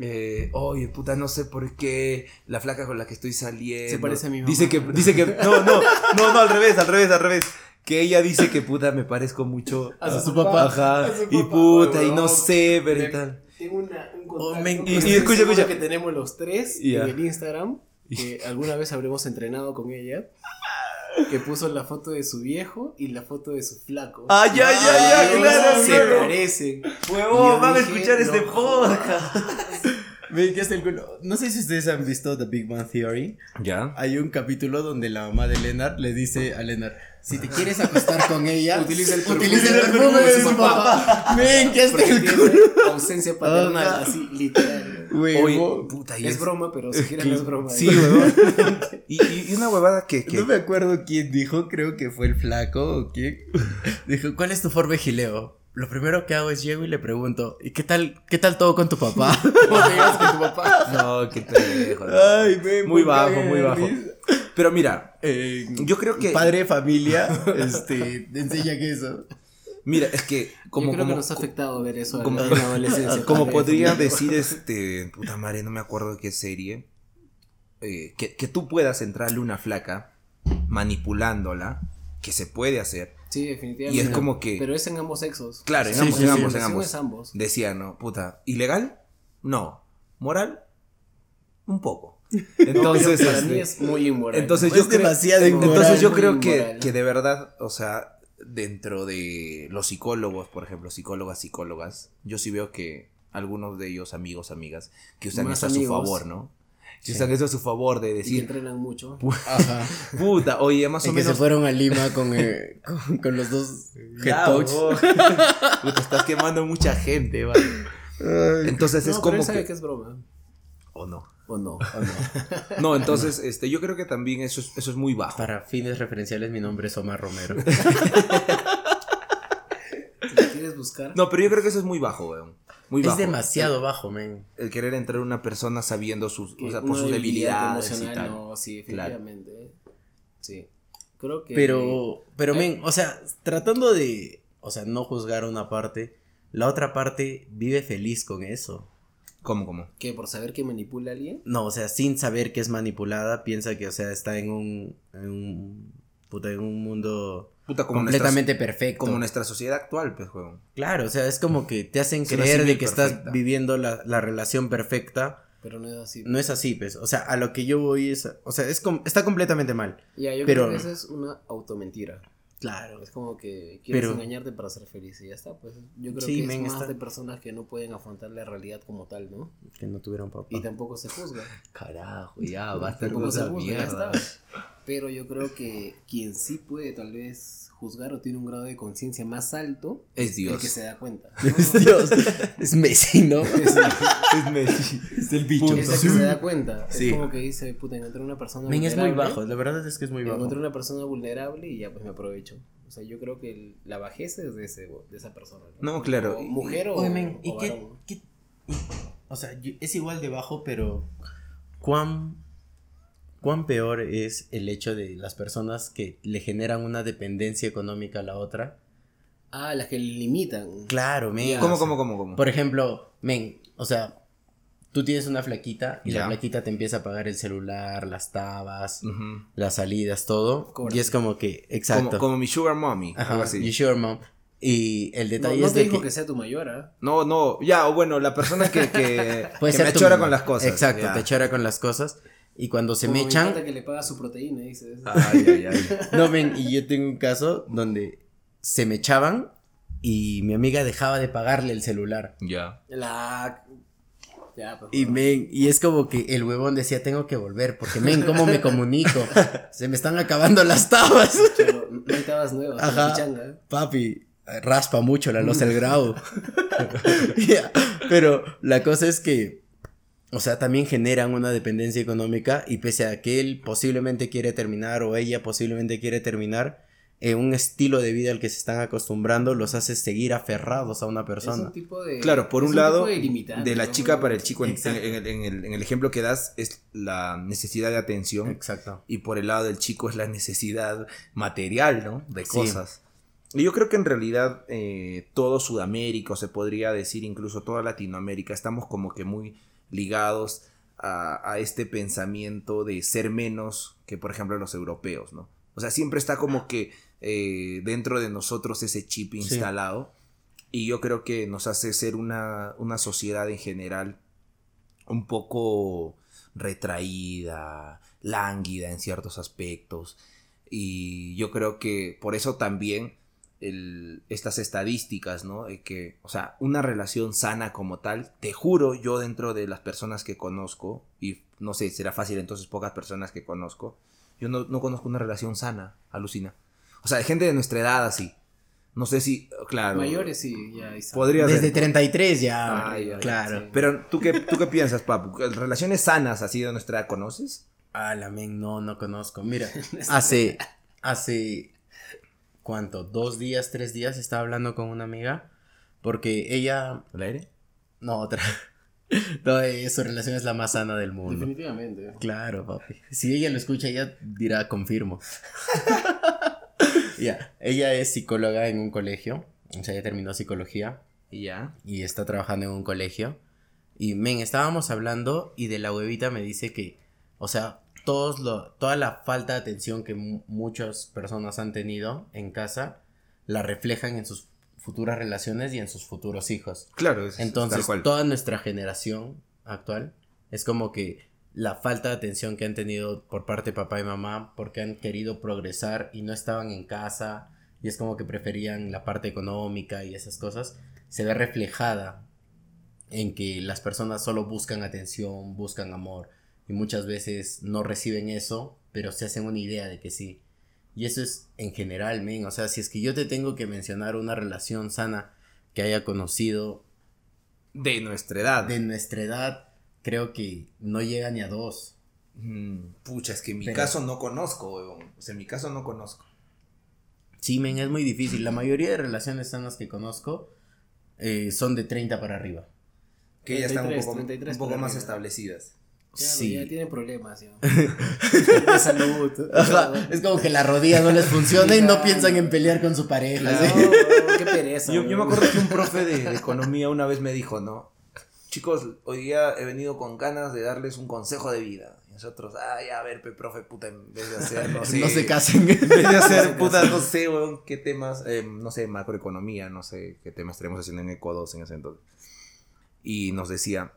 A: Eh, oye, puta, no sé por qué la flaca con la que estoy saliendo.
C: Se parece a mi mamá.
A: Dice que, dice que, no, no, no, no, al revés, al revés, al revés. Que ella dice que puta me parezco mucho
C: A su
A: papá. Ajá.
C: a su
A: Y puta, y no
C: Huevón.
A: sé, pero y tal.
C: Tengo una, un
B: Oh, me-
A: y- y escucha, escucha.
C: que tenemos los tres en el Instagram, que alguna vez habremos entrenado con ella, que puso la foto de su viejo y la foto de su flaco.
A: Ah, ya, ya, ya,
C: Y
A: claro,
C: Se
A: claro.
C: parecen.
A: Huevón, van a escuchar este podcast.
B: Me el culo. No sé si ustedes han visto The Big Bang Theory.
A: Ya.
B: Hay un capítulo donde la mamá de Leonard le dice a Leonard, si te quieres acostar con ella,
C: Utiliza el perfume-
B: utiliza el perfume de su papá. Men, que hasta
C: Porque
B: el culo.
C: ausencia paternal, así, literal.
A: Oye,
B: Huevo.
A: puta, y
C: Es broma, pero si quieres no es broma.
A: Sí, huevón. Y, y- y una huevada que, que
B: No me acuerdo quién dijo, creo que fue el flaco o quién. Dijo, ¿cuál es tu forma de gileo? Lo primero que hago es llego y le pregunto, ¿y qué tal, qué tal todo con tu papá?
C: ¿Cómo te llevas con tu papá?
A: No, qué pendejo.
B: Ay, me
A: Muy bajo, muy bajo. Pero mira,
B: Eh,
A: yo creo que.
B: Padre de familia, este, te enseña que eso.
A: Mira, es que como,
C: Yo creo
A: como,
C: que nos ha afectado ver eso
A: como-
C: en la adolescencia.
A: como podría decir este. Puta madre, no me acuerdo de qué serie. eh, que, que tú puedas entrarle una flaca manipulándola, que se puede hacer.
C: Sí, definitivamente.
A: Y es como que-
C: Pero es en ambos sexos.
A: Claro, en
B: Sí,
A: ambos,
B: sí,
A: en
B: sí.
A: ambos, en ambos.
C: es ambos.
A: Decía, ¿no? Puta, ¿ilegal? No. ¿Moral? Un poco.
C: Entonces,
A: Entonces,
C: para
A: este,
C: mí es muy inmoral.
A: entonces
B: Es
A: yo creo,
B: demasiado inmoral.
A: entonces yo creo que, que de verdad, o sea, dentro de los psicólogos, por ejemplo, psicólogas, psicólogas, yo sí veo que algunos de ellos, amigos, amigas, que usan
C: Más
A: eso a su
C: amigos.
A: favor, ¿no? Que
B: Sí.
A: usan eso a su favor de
C: y
A: decir,
C: entrenan mucho.
B: Ajá.
A: puta, oye, más o
B: Y que se
A: menos.
B: fueron a Lima con, eh, con, con los dos
A: Ya,
B: head coach.
A: huevón. Puta, estás quemando mucha gente, vale. Entonces
C: No,
A: es
C: pero
A: como
C: él sabe
A: que.
C: que es broma.
A: O no.
C: ¿O no?
B: ¿O no?
A: No, entonces, este, yo creo que también eso es, eso es muy bajo.
B: Para fines referenciales, mi nombre es Omar Romero.
C: Si lo quieres buscar.
A: No, pero yo creo que eso es muy bajo, weón. Muy bajo.
B: es demasiado bajo, men.
A: El querer entrar a una persona sabiendo sus,
C: que
A: o sea, por sus
C: debilidad
A: debilidades y tal.
C: No, sí,
A: Claro.
C: efectivamente. Sí. Creo que.
B: Pero, pero,
C: Eh.
B: men, o sea, tratando de, o sea, no juzgar una parte, la otra parte vive feliz con eso.
A: ¿Cómo, cómo?
C: Que por saber que manipula a alguien.
B: No, o sea, sin saber que es manipulada, piensa que, o sea, está en un, en un, puta, en un mundo
A: Puta, como
B: completamente
A: nuestra,
B: perfecto.
A: como nuestra sociedad actual, pues, weón.
B: Claro, o sea, es como que te hacen
A: Es
B: creer de que estás viviendo la, la relación perfecta.
C: Pero no es así.
B: No es así, pues. O sea, a lo que yo voy es, o sea, es com- está completamente mal.
C: Ya, yo
B: pero-
C: creo que esa es una automentira.
B: Claro.
C: Es como que quieres
B: Pero-
C: engañarte para ser feliz y ya está. Pues yo creo
B: Sí,
C: que es más
B: está-
C: de personas que no pueden afrontar la realidad como tal, ¿no?
B: Que no tuvieron papá.
C: Y tampoco se juzga.
A: Carajo, ya, basta
C: juzga, ya está. Pero yo creo que quien sí puede tal vez juzgar o tiene un grado de conciencia más alto
A: Es
C: el
A: Dios.
C: que se da cuenta.
B: Es Dios. Es Messi, ¿no?
C: Es,
A: Es Messi.
B: Es el
A: bicho.
C: es el que se da cuenta.
B: Sí.
C: Es como que dice, puta, encontré una persona
B: Men, es muy
C: vulnerable,
B: bajo. La verdad es que es muy bajo.
C: Encontré una persona vulnerable y ya pues me aprovecho. O sea, yo creo que el- la bajeza es de, ese, de esa persona.
A: No, claro.
C: O mujer o,
B: Oye, men, ¿y
C: o
B: qué,
C: varón.
B: qué- y- o sea, es igual de bajo, pero ¿cuán, ¿cuán peor es el hecho de las personas que le generan una dependencia económica a la otra?
C: Ah, las que limitan.
B: Claro, men.
C: Ya.
A: ¿Cómo,
B: o sea,
A: cómo, cómo, cómo?
B: Por ejemplo, men, o sea, tú tienes una flaquita y
A: Ya.
B: la flaquita te empieza a pagar el celular, las tabas,
A: Ujú.
B: las salidas, todo. Y es como que, exacto.
A: Como, como mi sugar mommy,
B: Ajá,
A: algo así.
B: you sure, mom. Y el
C: No,
B: detalle
C: no
B: es
C: te
B: de
C: digo
B: que,
C: que... sea tu mayor, ¿ah?
A: No, no, ya, o bueno, la persona que, que,
B: puede
A: que
B: ser
A: me
B: mamá.
A: con las cosas.
B: Exacto,
A: ya.
B: te chora con las cosas. Y cuando se
C: Como
B: me echan,
C: que le paga su proteína, dices.
A: Ay, ay, ay.
B: No, ven, y yo tengo un caso donde se me echaban y mi amiga dejaba de pagarle el celular.
A: Ya.
C: La... Ya, pues.
B: Y men, y es como que el huevón decía, tengo que volver, porque men, ¿cómo me comunico? Se me están acabando las tabas.
C: No hay tabas nuevas,
B: Ajá.
C: ¿eh?
B: Papi, raspa mucho la losa del grau. Pero la cosa es que, o sea, también generan una dependencia económica y pese a que él posiblemente quiere terminar o ella posiblemente quiere terminar, eh, un estilo de vida al que se están acostumbrando los hace seguir aferrados a una
C: Es
B: persona.
C: un tipo de.
A: Claro, por
C: es
A: un lado,
C: de,
A: de la
C: ¿no?
A: chica para el chico, en, el, en el- en el ejemplo que das, es la necesidad de atención.
B: Exacto.
A: Y por el lado del chico es la necesidad material, ¿no? De
B: Sí.
A: cosas. Y yo creo que en realidad eh, todo Sudamérica, o se podría decir incluso toda Latinoamérica, estamos como que muy ligados a, a este pensamiento de ser menos que, por ejemplo, los europeos, ¿no? O sea, siempre está como que eh, dentro de nosotros ese chip instalado. Y yo creo que nos hace ser una, una sociedad en general un poco retraída, lánguida en ciertos aspectos. Y yo creo que por eso también el- estas estadísticas, ¿no? De que, o sea, una relación sana como tal, te juro, yo dentro de las personas que conozco, y no sé, será fácil entonces pocas personas que conozco, yo no, no conozco una relación sana, alucina. O sea, de gente de nuestra edad así. No sé si, claro.
C: Mayores sí, ya.
A: Podría
B: Desde
A: ser.
B: 33 ya.
A: Ay, ay,
B: claro.
C: sí.
A: Pero, ¿tú qué, ¿tú qué piensas, papu? ¿Relaciones sanas así de nuestra edad conoces?
B: Ah, la men, no, no conozco. Mira, hace, hace, ¿cuánto? Dos días, tres días estaba hablando con una amiga porque ella,
A: ¿Al aire?
B: no, otra, no, eh, su relación es la más sana del mundo.
C: Definitivamente.
B: Claro, papi. Si ella lo escucha, ella dirá confirmo. Ya, ella es psicóloga en un colegio, o sea, ella terminó psicología
A: Y ya.
B: y está trabajando en un colegio. Y men, estábamos hablando y de la huevita me dice que, o sea, todos lo, toda la falta de atención que mu- muchas personas han tenido en casa la reflejan en sus futuras relaciones y en sus futuros hijos.
A: Claro, es,
B: Entonces,
A: cual.
B: toda nuestra generación actual es como que la falta de atención que han tenido por parte de papá y mamá porque han querido progresar y no estaban en casa y es como que preferían la parte económica y esas cosas, se ve reflejada en que las personas solo buscan atención, buscan amor y muchas veces no reciben eso, pero se hacen una idea de que sí. Y eso es en general, men, o sea, si es que yo te tengo que mencionar una relación sana que haya conocido
A: De nuestra edad.
B: de nuestra edad, creo que no llega ni a dos.
A: Mm, pucha, es que en mi
B: Pero-
A: caso no conozco, weón. O sea, en mi caso no conozco.
B: Sí, men, es muy difícil. La mayoría de relaciones sanas que conozco eh, son de 30 para arriba.
A: Que ya están un
C: 33,
A: poco,
C: 33
A: un poco
C: por
A: más
C: arriba.
A: establecidas.
C: Claro,
B: sí.
C: ya tienen problemas, de salud.
B: Ajá, es como que la rodilla no les funciona y no piensan en pelear con su pareja.
C: No, qué pereza.
A: Yo, yo me acuerdo que un profe de, de economía una vez me dijo, ¿no? Chicos, hoy día he venido con ganas de darles un consejo de vida. Y nosotros, ay, a ver, pe, profe, puta, en vez de hacer, no sé.
B: No se casen.
A: En vez de hacer, puta, no sé, weón, qué temas, eh, no sé, macroeconomía, no sé qué temas estaremos haciendo en 2 en ese entonces. Y nos decía,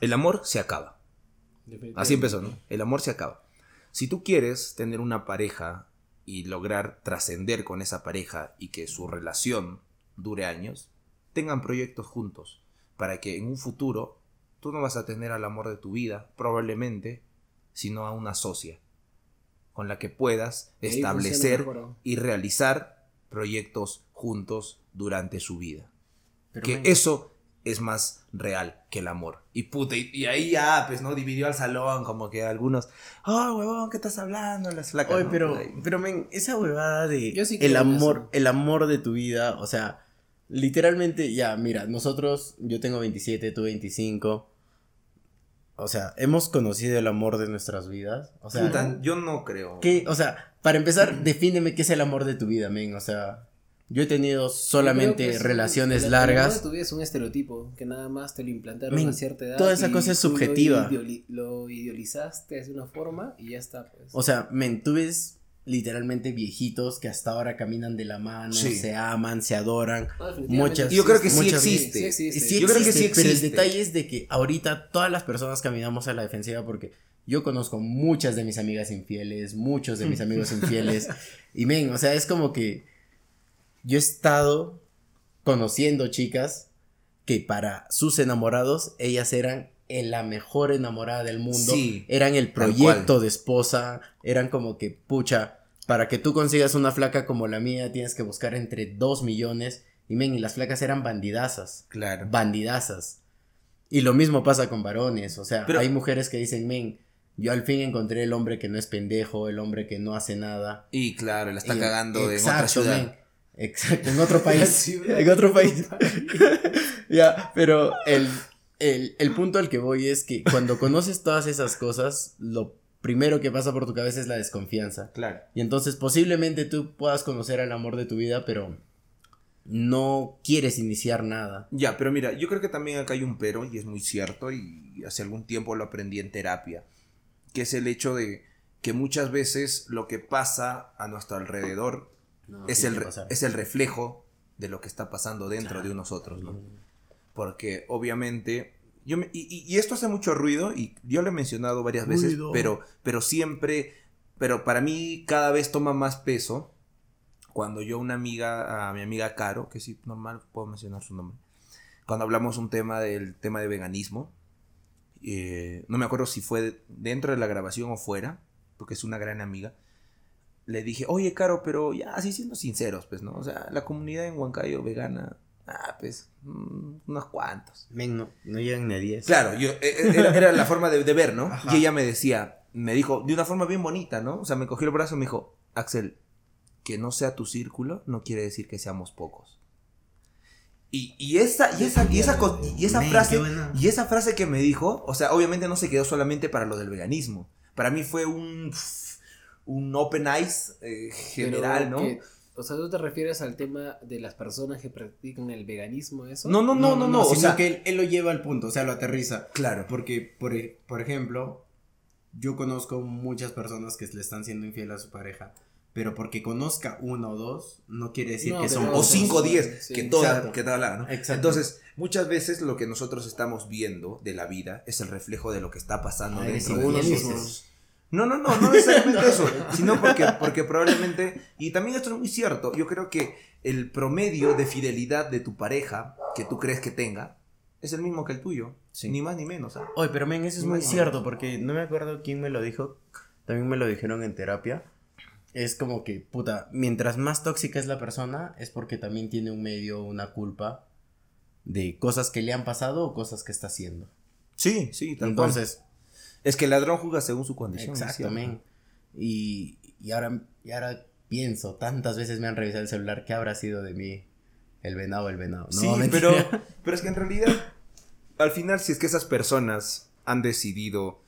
A: el amor se acaba. Así empezó, ¿no? El amor se acaba. Si tú quieres tener una pareja y lograr trascender con esa pareja y que su relación dure años, tengan proyectos juntos para que en un futuro tú no vas a tener al amor de tu vida, probablemente, sino a una socia con la que puedas
C: Ahí
A: establecer y realizar proyectos juntos durante su vida
B: Pero,
A: que eso es más real que el amor. Y puta, y, y ahí ya, pues, ¿no? Dividió al salón, como que algunos, oh, huevón, ¿qué estás hablando? Las flacas,
B: Oye,
A: ¿no?
B: pero, pero, men, esa huevada de
C: Yo sí
B: el amor,
C: eso.
B: el amor de tu vida, o sea, literalmente, ya, mira, nosotros, yo tengo 27, tú 25, o sea, hemos conocido el amor de nuestras vidas. O sea,
A: Puta, yo no creo.
B: ¿qué? O sea, para empezar, defíneme qué es el amor de tu vida, men. O sea, yo he tenido solamente
C: es
B: relaciones largas.
C: de tu vida es un estereotipo que nada más te lo implantaron
B: Men,
C: a cierta edad.
B: toda esa
C: y
B: cosa es
C: tú lo
B: subjetiva.
C: ideoli- Lo, idealizaste de una forma y ya está, pues.
B: O sea, men, tú ves literalmente viejitos que hasta ahora caminan de la mano,
A: Sí.
B: se aman, se adoran.
C: No, definitivamente
B: muchas-
A: Yo creo que sí
B: muchas-
A: existe.
C: Sí, sí existe.
B: Sí
A: Yo creo que
B: existe,
A: sí
B: Pero el detalle es de que ahorita todas las personas caminamos a la defensiva porque yo conozco muchas de mis amigas infieles, muchos de mis amigos infieles. Y men, o sea, es como que yo he estado conociendo chicas que para sus enamorados ellas eran la mejor enamorada del mundo,
A: Sí,
B: eran el proyecto de esposa, eran como que, pucha, para que tú consigas una flaca como la mía tienes que buscar entre 2 millones y men, y las flacas eran bandidazas
A: Claro.
B: bandidazas. Y lo mismo pasa con varones, o sea,
A: Pero-
B: hay mujeres que dicen, men, yo al fin encontré el hombre que no es pendejo, el hombre que no hace nada.
A: Y claro, la está
B: Y-
A: cagando en otra ciudad.
B: men, Exacto, en otro país. en otro país. ya, pero el, el, el punto al que voy es que cuando conoces todas esas cosas, lo primero que pasa por tu cabeza es la desconfianza.
A: Claro.
B: Y entonces posiblemente tú puedas conocer al amor de tu vida, pero no quieres iniciar nada.
A: Ya, pero mira, yo creo que también acá hay un pero, y es muy cierto, y hace algún tiempo lo aprendí en terapia, que es el hecho de que muchas veces lo que pasa a nuestro alrededor
B: No,
A: es, el, es el reflejo de lo que está pasando dentro de nosotros, ¿no? Porque obviamente, yo me- y, esto hace mucho ruido, y yo lo he mencionado varias veces, pero, pero siempre, pero para mí cada vez toma más peso cuando yo una amiga, a mi amiga Caro, que sí, normal, puedo mencionar su nombre, cuando hablamos un tema del tema de veganismo, eh, no me acuerdo si fue dentro de la grabación o fuera, porque es una gran amiga, le dije, oye, Caro, pero ya así siendo sinceros, pues, ¿no? O sea, la comunidad en Huancayo vegana, ah, pues, mm, unos cuantos.
B: Men, no, no llegan ni a 10.
A: Claro, yo, eh, eh, era, era la forma de, de ver, ¿no?
B: Ajá.
A: Y ella me decía, me dijo, de una forma bien bonita, ¿no? O sea, me cogió el brazo y me dijo, Axel, que no sea tu círculo no quiere decir que seamos pocos. Y, y esa, y esa, y esa, y esa frase, y esa frase que me dijo, o sea, obviamente no se quedó solamente para lo del veganismo. Para mí fue un, un open eyes eh, general,
C: Pero
A: ¿no?
C: que- o sea, ¿tú te refieres al tema de las personas que practican el veganismo, eso?
A: No, no, no, no, no, o
B: sino
A: sea,
B: que él, él lo lleva al punto, o sea, lo aterriza.
A: claro.
B: Porque, por, por ejemplo, yo conozco muchas personas que le están siendo infiel a su pareja, pero porque conozca uno o dos, no quiere decir
C: No,
B: que son
A: o. 5 o 10,
C: Sí,
A: que toda,
B: exacto.
A: que toda ¿no?
B: Exacto.
A: Entonces, muchas veces lo que nosotros estamos viendo de la vida es el reflejo de lo que está pasando
B: Ah,
A: dentro de mismo. No, no, no, no necesariamente eso, sino porque, porque probablemente, y también esto es muy cierto, yo creo que el promedio de fidelidad de tu pareja que tú crees que tenga es el mismo que el tuyo,
B: Sí.
A: ni más ni menos.
B: Oye, pero men, eso es muy cierto, porque no me acuerdo quién me lo dijo, también me lo dijeron en terapia. Es como que, puta, mientras más tóxica es la persona, es porque también tiene un medio, una culpa de cosas que le han pasado o cosas que está haciendo.
A: Sí, sí, tal cual. Es que el ladrón juzga según su condición.
B: men. Y, y ahora, y ahora pienso, tantas veces me han revisado el celular, ¿qué habrá sido de mí? El venado, el venado. No,
A: Sí, pero, pero es que en realidad, al final, si es que esas personas han decidido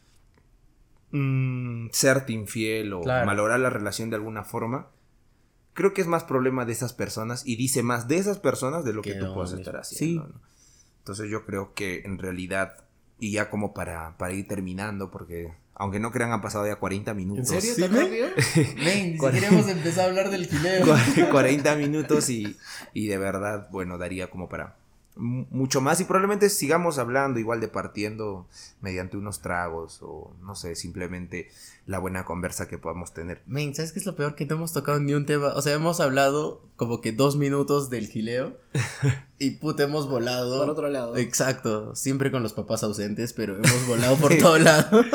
A: mm, serte infiel o
B: Claro.
A: malograr la relación de alguna forma, creo que es más problema de esas personas y dice más de esas personas de lo que,
B: Que
A: tú
B: no
A: puedes estar haciendo.
B: Sí.
A: ¿no? Entonces yo creo que en realidad, y ya como para, para ir terminando, porque aunque no crean han pasado ya 40
C: ¿En
A: minutos.
C: serio?
B: ¿Sí,
C: ¿Tan rápido?
A: ¿Cuál?
B: siquiera hemos empezado a hablar del gileo.
A: Cua- 40 minutos y, y de verdad, bueno, daría como para mucho más y probablemente sigamos hablando igual de partiendo mediante unos tragos o no sé, simplemente la buena conversa que podamos tener.
B: Men, ¿sabes qué es lo peor? Que no hemos tocado ni un tema. O sea, hemos hablado como que dos minutos del gileo. y puta, hemos volado.
C: Por otro lado.
B: Exacto, siempre con los papás ausentes, pero hemos volado por todo lado.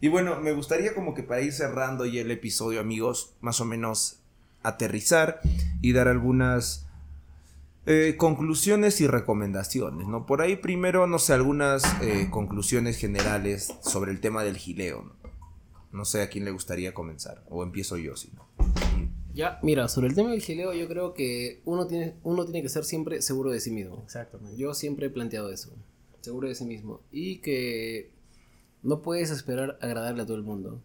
A: Y bueno, me gustaría como que para ir cerrando ya el episodio, amigos, más o menos aterrizar y dar algunas eh, conclusiones y recomendaciones, ¿no? Por ahí primero, no sé, algunas eh, conclusiones generales sobre el tema del gileo, ¿no? No sé a quién le gustaría comenzar, o empiezo yo, si no.
C: Ya, mira, sobre el tema del gileo, yo creo que uno tiene, uno tiene que ser siempre seguro de sí mismo.
B: Exacto, men.
C: Yo siempre he planteado eso. Seguro de sí mismo. Y que no puedes esperar agradarle a todo el mundo.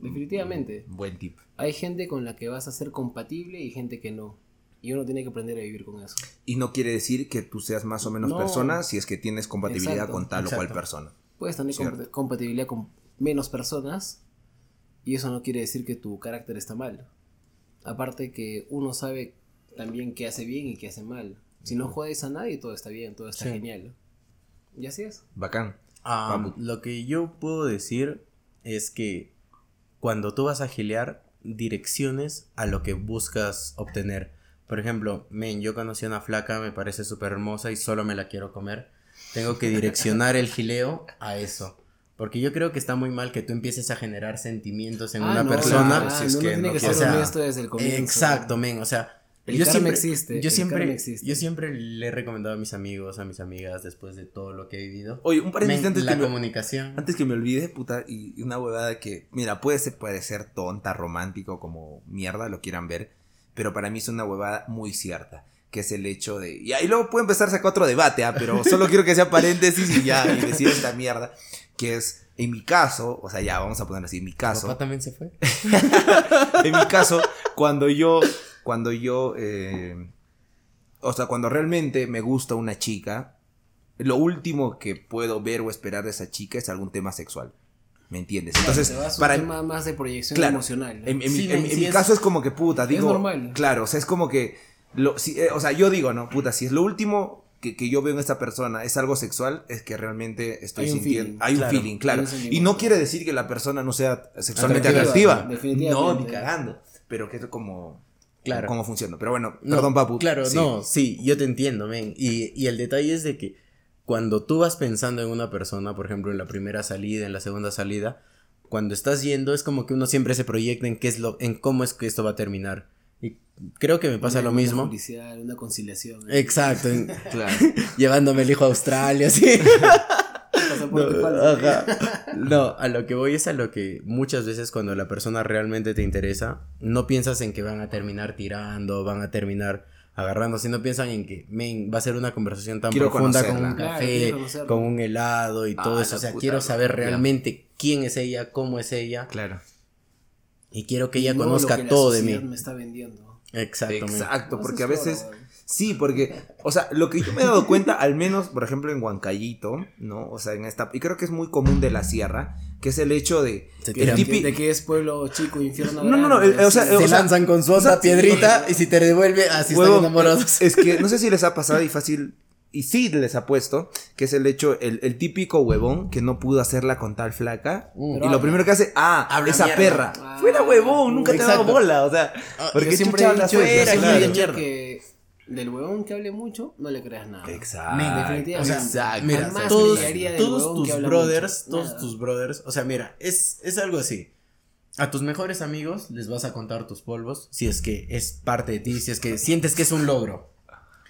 C: Definitivamente.
A: Buen tip.
C: Hay gente con la que vas a ser compatible y gente que no. Y uno tiene que aprender a vivir con eso.
A: Y no quiere decir que tú seas más o menos
C: No.
A: persona si es que tienes compatibilidad
C: Exacto,
A: con tal o cual persona.
C: Puedes tener
A: Cierto.
C: compatibilidad con menos personas y eso no quiere decir que tu carácter está mal. Aparte que uno sabe también qué hace bien y qué hace mal. Si no jodes a nadie, todo está bien, todo está
B: Sí.
C: genial. Y así es.
A: Bacán.
B: Lo que yo puedo decir es que cuando tú vas a gilear, direcciones a lo que buscas obtener. Por ejemplo, men, yo conocí a una flaca, me parece súper hermosa y solo me la quiero comer. Tengo que direccionar el gileo a eso. Porque yo creo que está muy mal que tú empieces a generar sentimientos en
C: Ah,
B: una
C: no,
B: persona.
C: ah,
A: si es
C: no,
A: que
C: no tiene
A: no
C: que ser
B: o sea,
C: honesto desde el comienzo.
B: Exacto, men, o sea,
C: El
B: yo siempre,
C: existe,
B: yo siempre,
C: existe.
B: yo siempre le he recomendado a mis amigos, a mis amigas, después de todo lo que he vivido.
A: Oye, un paréntesis antes
B: la
A: que me-
B: comunicación.
A: Antes que me olvide, puta, y y una huevada que, mira, puede ser, puede ser tonta, romántico, como mierda lo quieran ver, pero para mí es una huevada muy cierta, que es el hecho de... Y ahí luego puede empezar a sacar otro debate, ¿ah? pero solo quiero que sea paréntesis y ya, y decir esta mierda, que es, en mi caso, o sea, ya, vamos a ponerlo así, en mi
B: ¿Tu
A: caso,
B: papá también se fue?
A: en mi caso, cuando yo, cuando yo, eh, o sea, cuando realmente me gusta una chica, lo último que puedo ver o esperar de esa chica es algún tema sexual. ¿Me entiendes? Entonces,
C: un
A: para
C: tema más de proyección
A: claro,
C: emocional. ¿no?
A: en, en mi-
B: Sí,
A: en- en
B: sí
A: mi
B: es-
A: caso es como que puta, digo,
C: normal.
A: claro, o sea, es como que, lo, si, eh, o sea, yo digo, no, puta, si es lo último que, que yo veo en esta persona es algo sexual, es que realmente estoy
C: Hay un
A: sintiendo,
C: feeling.
A: hay un
B: Claro,
A: feeling, claro,
C: un
A: y no quiere decir que la persona no sea sexualmente
C: Atractiva,
A: no, ni cagando, pero que es como,
B: Claro.
A: cómo funciona, pero bueno,
B: No,
A: perdón, papu,
B: Claro,
A: sí.
B: no, sí, yo te entiendo, men. Y, y el detalle es de que cuando tú vas pensando en una persona, por ejemplo, en la primera salida, en la segunda salida, cuando estás yendo es como que uno siempre se proyecta en qué es lo, en cómo es que esto va a terminar. Y creo que me pasa lo
C: Una
B: mismo.
C: judicial, una conciliación.
B: Exacto, en-
A: Claro.
B: llevándome el hijo a Australia, así.
C: Pasaporte
B: No, ajá. No, a lo que voy es a lo que muchas veces cuando la persona realmente te interesa, no piensas en que van a terminar tirando, van a terminar agarrando, sino piensan en que, men, va a ser una conversación tan
A: Quiero
B: profunda con un café, con un helado y todo
A: Ah,
B: eso. O sea,
A: puta,
B: quiero
A: no,
B: saber
A: ya.
B: realmente quién es ella, cómo es ella,
A: Claro.
B: y quiero que ella
C: No lo
B: conozca
C: que
B: todo de mí.
C: me está vendiendo.
B: Exacto, men.
A: Exacto,
C: No,
A: porque a veces...
C: todo.
A: Sí, porque, o sea, lo que yo me he dado cuenta, al menos, por ejemplo, en Huancayito, ¿no? O sea, en esta... Y creo que es muy común de la sierra, que es el hecho de...
B: Se
C: Que-
A: el tipi-
C: de que es pueblo chico, infierno
A: No, no, no,
C: grande,
A: o sea,
B: Se
A: o sea,
B: lanzan con su
A: o
B: otra
A: sea,
B: piedrita y si te devuelve, así
A: Huevón,
B: están enamorados.
A: Es que no sé si les ha pasado y fácil. Y sí les ha puesto, que es el hecho, el, el típico huevón que no pudo hacerla con tal flaca.
B: Mm.
A: y lo primero que hace, ah,
B: Habla
A: esa
B: mierda.
A: perra.
C: Ah,
A: Fuera huevón, nunca te ha dado bola. O sea,
B: Ah,
A: porque
B: yo siempre he dicho,
A: fuera,
C: Yo
A: claro.
C: que del huevón que hable mucho, no le creas nada.
A: Exacto.
C: definitivamente.
B: O sea,
A: Exacto.
B: mira,
C: me
B: todos, tus brothers,
C: mucho.
B: todos
C: Nada.
B: tus brothers, o sea, mira, es, es algo así. A tus mejores amigos les vas a contar tus polvos, si es que es parte de ti, si es que sientes que es un logro.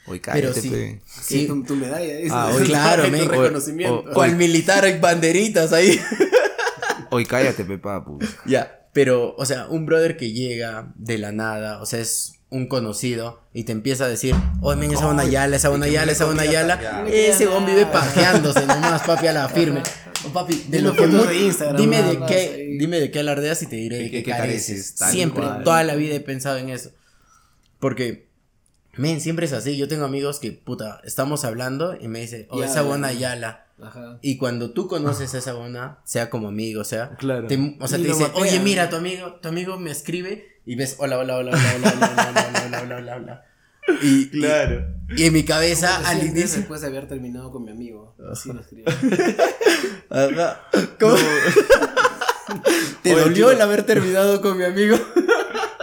A: Oye,
B: Pero
A: cállate,
B: sí,
A: pe.
C: Sí,
B: sí,
C: tu, tu medalla, dice.
A: Ah, oye,
B: claro,
C: tu
B: men.
C: reconocimiento.
A: O- o-
B: cual militar hay banderitas ahí.
A: Oye, cállate, pe, papu.
B: ya, pero, o sea, un brother que llega de la nada, o sea, es un conocido y te empieza a decir, oye, men, esa una yala, esa una yala, esa una yala. Ese
C: le
B: vive pajeándose nomás, papi, a la firme. Oh, papi, de lo que
C: de Instagram,
B: dime de qué,
C: ahí.
B: dime de qué alardeas y te diré de qué
A: qué
B: careces. Siempre,
A: cual.
B: toda la vida he pensado en eso. Porque, men, siempre es así. Yo tengo amigos que, puta, estamos hablando y me dice, oh,
C: Ya,
B: esa buena
C: ya.
B: yala.
C: Ajá.
B: Y cuando tú conoces a esa buena, sea como amigo, sea,
A: Claro.
B: te- o sea,
C: Y
B: te
C: lo
B: dice,
C: mapea.
B: oye, mira, tu amigo, tu amigo me escribe y ves, hola, hola, hola, hola, hola, hola, hola, hola, hola, hola, hola, hola. Y,
A: Claro.
B: y, y en mi
C: ¿Cómo
B: cabeza, al inicio,
C: después de haber terminado con mi amigo. Así lo escribo.
B: ¿Cómo? ¿Te
A: Oye,
B: dolió el haber terminado con mi amigo?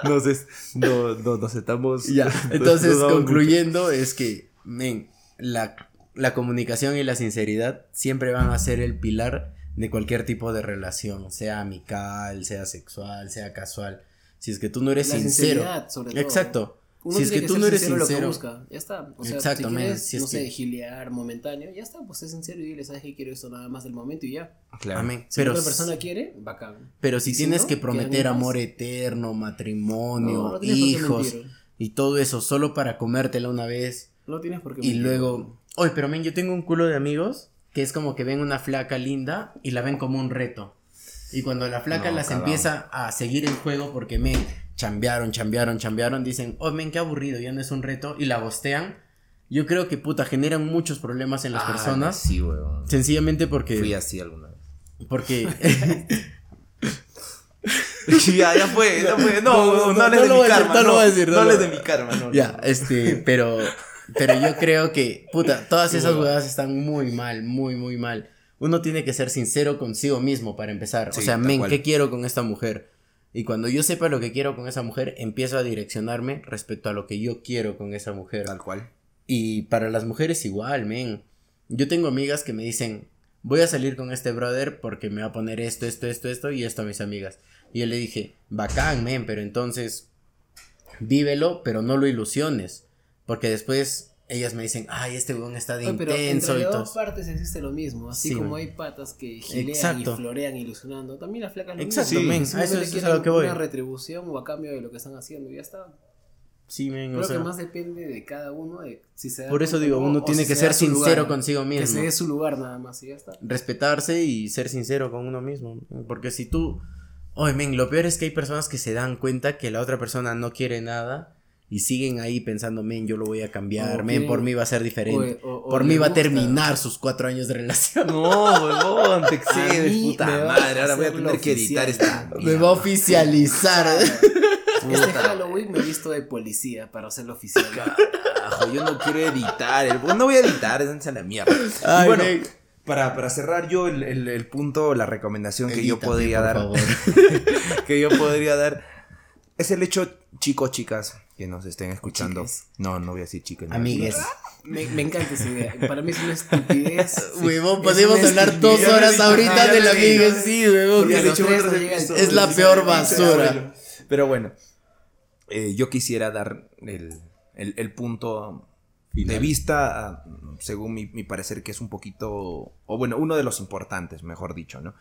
A: Nos, es- no, no, nos estamos.
B: Ya, entonces
A: nos
B: concluyendo es que, men, la, la comunicación y la sinceridad siempre van a ser el pilar de cualquier tipo de relación, sea amical, sea sexual, sea casual. Si es que tú no eres
C: La
B: sincero.
C: sinceridad, sobre todo.
B: Exacto.
C: Uno
B: si es que tú no eres
C: sincero lo que busca, ya está. O sea,
B: Exacto,
C: si
B: men,
C: quieres,
B: si es
C: no sé, gilear momentáneo, ya está, pues sé sincero y dile, sabes que quiero esto nada más del momento y ya.
A: Claro.
B: Amén.
C: Si
B: Pero,
C: otra persona quiere, bacán.
B: pero si tienes
C: no,
B: que prometer amor eterno, matrimonio,
C: No,
B: hijos y todo eso solo para comértela una vez
C: No tienes por qué
B: y
C: mentir.
B: luego Oye, pero men, yo tengo un culo de amigos que es como que ven una flaca linda y la ven como un reto. Y cuando la flaca
A: No,
B: las empieza a seguir el juego porque, men, chambearon, chambearon, chambearon, dicen, oh, men, qué aburrido, ya no es un reto, y la bostean. Yo creo que, puta, generan muchos problemas en las
A: Ah,
B: personas.
A: Sí, weón.
B: Sencillamente porque...
A: Fui así alguna vez.
B: Porque...
A: ya, ya fue, ya fue. No,
B: No,
A: no,
B: no
A: de mi karma.
B: no
A: No, hables de mi karma, no.
B: Ya, este, pero, pero yo creo que, puta, todas esas huevadas están muy mal, muy, muy mal. Uno tiene que ser sincero consigo mismo para empezar.
A: Sí,
B: o sea, men,
A: cual.
B: ¿qué quiero con esta mujer? Y cuando yo sepa lo que quiero con esa mujer, empiezo a direccionarme respecto a lo que yo quiero con esa mujer.
A: Tal cual.
B: Y para las mujeres igual, men. Yo tengo amigas que me dicen, voy a salir con este brother porque me va a poner esto, esto, esto, esto y esto a mis amigas. Y yo le dije, bacán, men, pero entonces vívelo, pero no lo ilusiones. Porque después ellas me dicen, ay, este weón está de
C: Oye, pero
B: intenso
C: entre
B: y todo.
C: dos partes existe lo mismo. Así
B: Sí,
C: como hay patas que gilean
B: Exacto.
C: y florean ilusionando, también las flacas lo
B: Exacto,
C: mismo.
B: a
C: Simplemente
B: eso- eso es a lo que voy.
C: Una retribución o a cambio de lo que están haciendo y ya está.
B: Sí, men, o
C: Creo
B: sea,
C: que más depende de cada uno de si se da
B: por eso digo,
C: o no,
B: uno
C: o
B: tiene
C: si
B: que
C: se
B: ser sincero
C: lugar.
B: consigo
C: Que
B: mismo.
C: se dé su lugar nada más y ya está.
B: respetarse y ser sincero con uno mismo. Porque si tú. Oye, men, lo peor es que hay personas que se dan cuenta que la otra persona no quiere nada y siguen ahí pensando, men, yo lo voy a cambiar, men, por mí va a ser diferente.
C: o- o- o
B: por mí va a terminar sus cuatro años de relación.
A: No, huevón, te excedes, puta
C: me va
A: madre.
C: a
A: Ahora voy a tener que editar esta.
B: Me va a oficializar.
C: Este Halloween me he visto de policía para hacerlo oficial.
A: Carajo, yo no quiero editar. el- No voy a editar, es a la mierda.
B: Ay,
A: y bueno, para, para cerrar yo el, el- el punto, la recomendación que yo podría
B: por
A: dar.
B: favor.
A: que yo podría dar. Es el hecho, chicos, chicas, que nos estén escuchando.
C: chiques.
A: No, no voy a decir chicas. no.
B: Amigues.
C: Me, me encanta esa idea. Para mí es una estupidez.
B: Huevón, podemos hablar dos horas ahorita
A: ya lo
B: de
A: he
B: la
A: dicho.
B: amiga, sí, huevón. Es la peor basura.
A: Pero bueno, eh, yo quisiera dar el, el- el punto de vista, ah, según mi, mi parecer, que es un poquito, o bueno, uno de los importantes, mejor dicho, ¿no?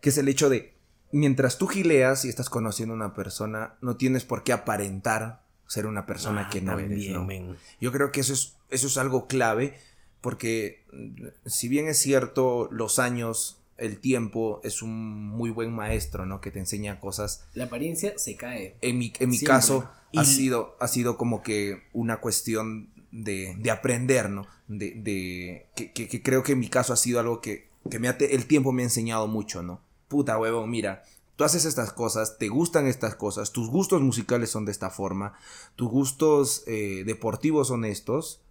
A: Que es el hecho de, mientras tú gileas y estás conociendo a una persona, no tienes por qué aparentar ser una persona
B: Ah,
A: que no eres,
B: también,
A: ¿no?
B: men.
A: Yo creo que eso es, eso es algo clave porque mm, si bien es cierto los años, el tiempo es un muy buen maestro, ¿no? Que te enseña cosas.
C: La apariencia se cae.
A: En mi, en mi
C: Siempre.
A: caso ha, sido, ha sido como que una cuestión de, de aprender, ¿no? De, de que, que- que creo que en mi caso ha sido algo que, que me ha el tiempo me ha enseñado mucho, ¿no? Puta huevón, mira, tú haces estas cosas, te gustan estas cosas, tus gustos musicales son de esta forma, tus gustos eh, deportivos son estos,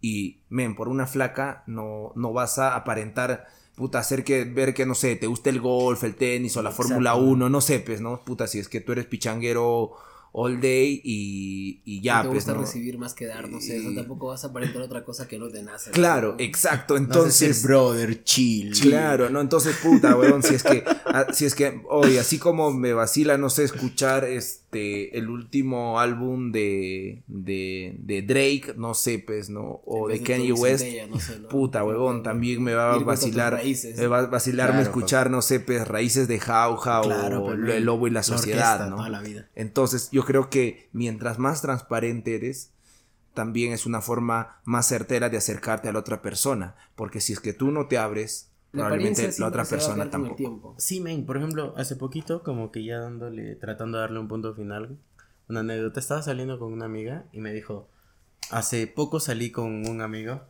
A: y, men, por una flaca no, no vas a aparentar, puta, hacer que, ver que, no sé, te gusta el golf, el tenis o la. Fórmula 1, no sé, pues, ¿no? Puta, si es que tú eres pichanguero all day y, y ya,
C: no te
A: pues,
C: gusta
A: ¿no?
C: recibir más que dar, no sé.
A: Y-
C: Eso tampoco vas a aparentar otra cosa que no te nace.
A: Claro,
C: ¿no?
A: exacto,
B: Entonces,
A: entonces...
B: brother, chill.
A: Claro, ¿no? Entonces, puta, weón, si es que, ah, si es que, oye, así como me vacila, no sé, escuchar este, el último álbum de, de, de Drake, no sé, pues, ¿no? O de Kanye West,
C: centella, no sé, ¿no?
A: puta, huevón, también me va a vacilar, me va a vacilarme
B: Claro,
A: escuchar, no sé, pues, Raíces de Jauja
B: Claro,
A: o
B: pues,
A: El Lobo y la
B: la
A: Sociedad,
B: orquesta
A: ¿no?
B: toda la vida.
A: Entonces, yo creo que mientras más transparente eres, también es una forma más certera de acercarte a la otra persona. Porque si es que tú no te abres,
C: La
A: probablemente la otra persona tampoco.
C: tiempo.
B: Sí, men, por ejemplo, hace poquito, como que ya dándole, tratando de darle un punto final, una anécdota, estaba saliendo con una amiga y me dijo, hace poco salí con un amigo.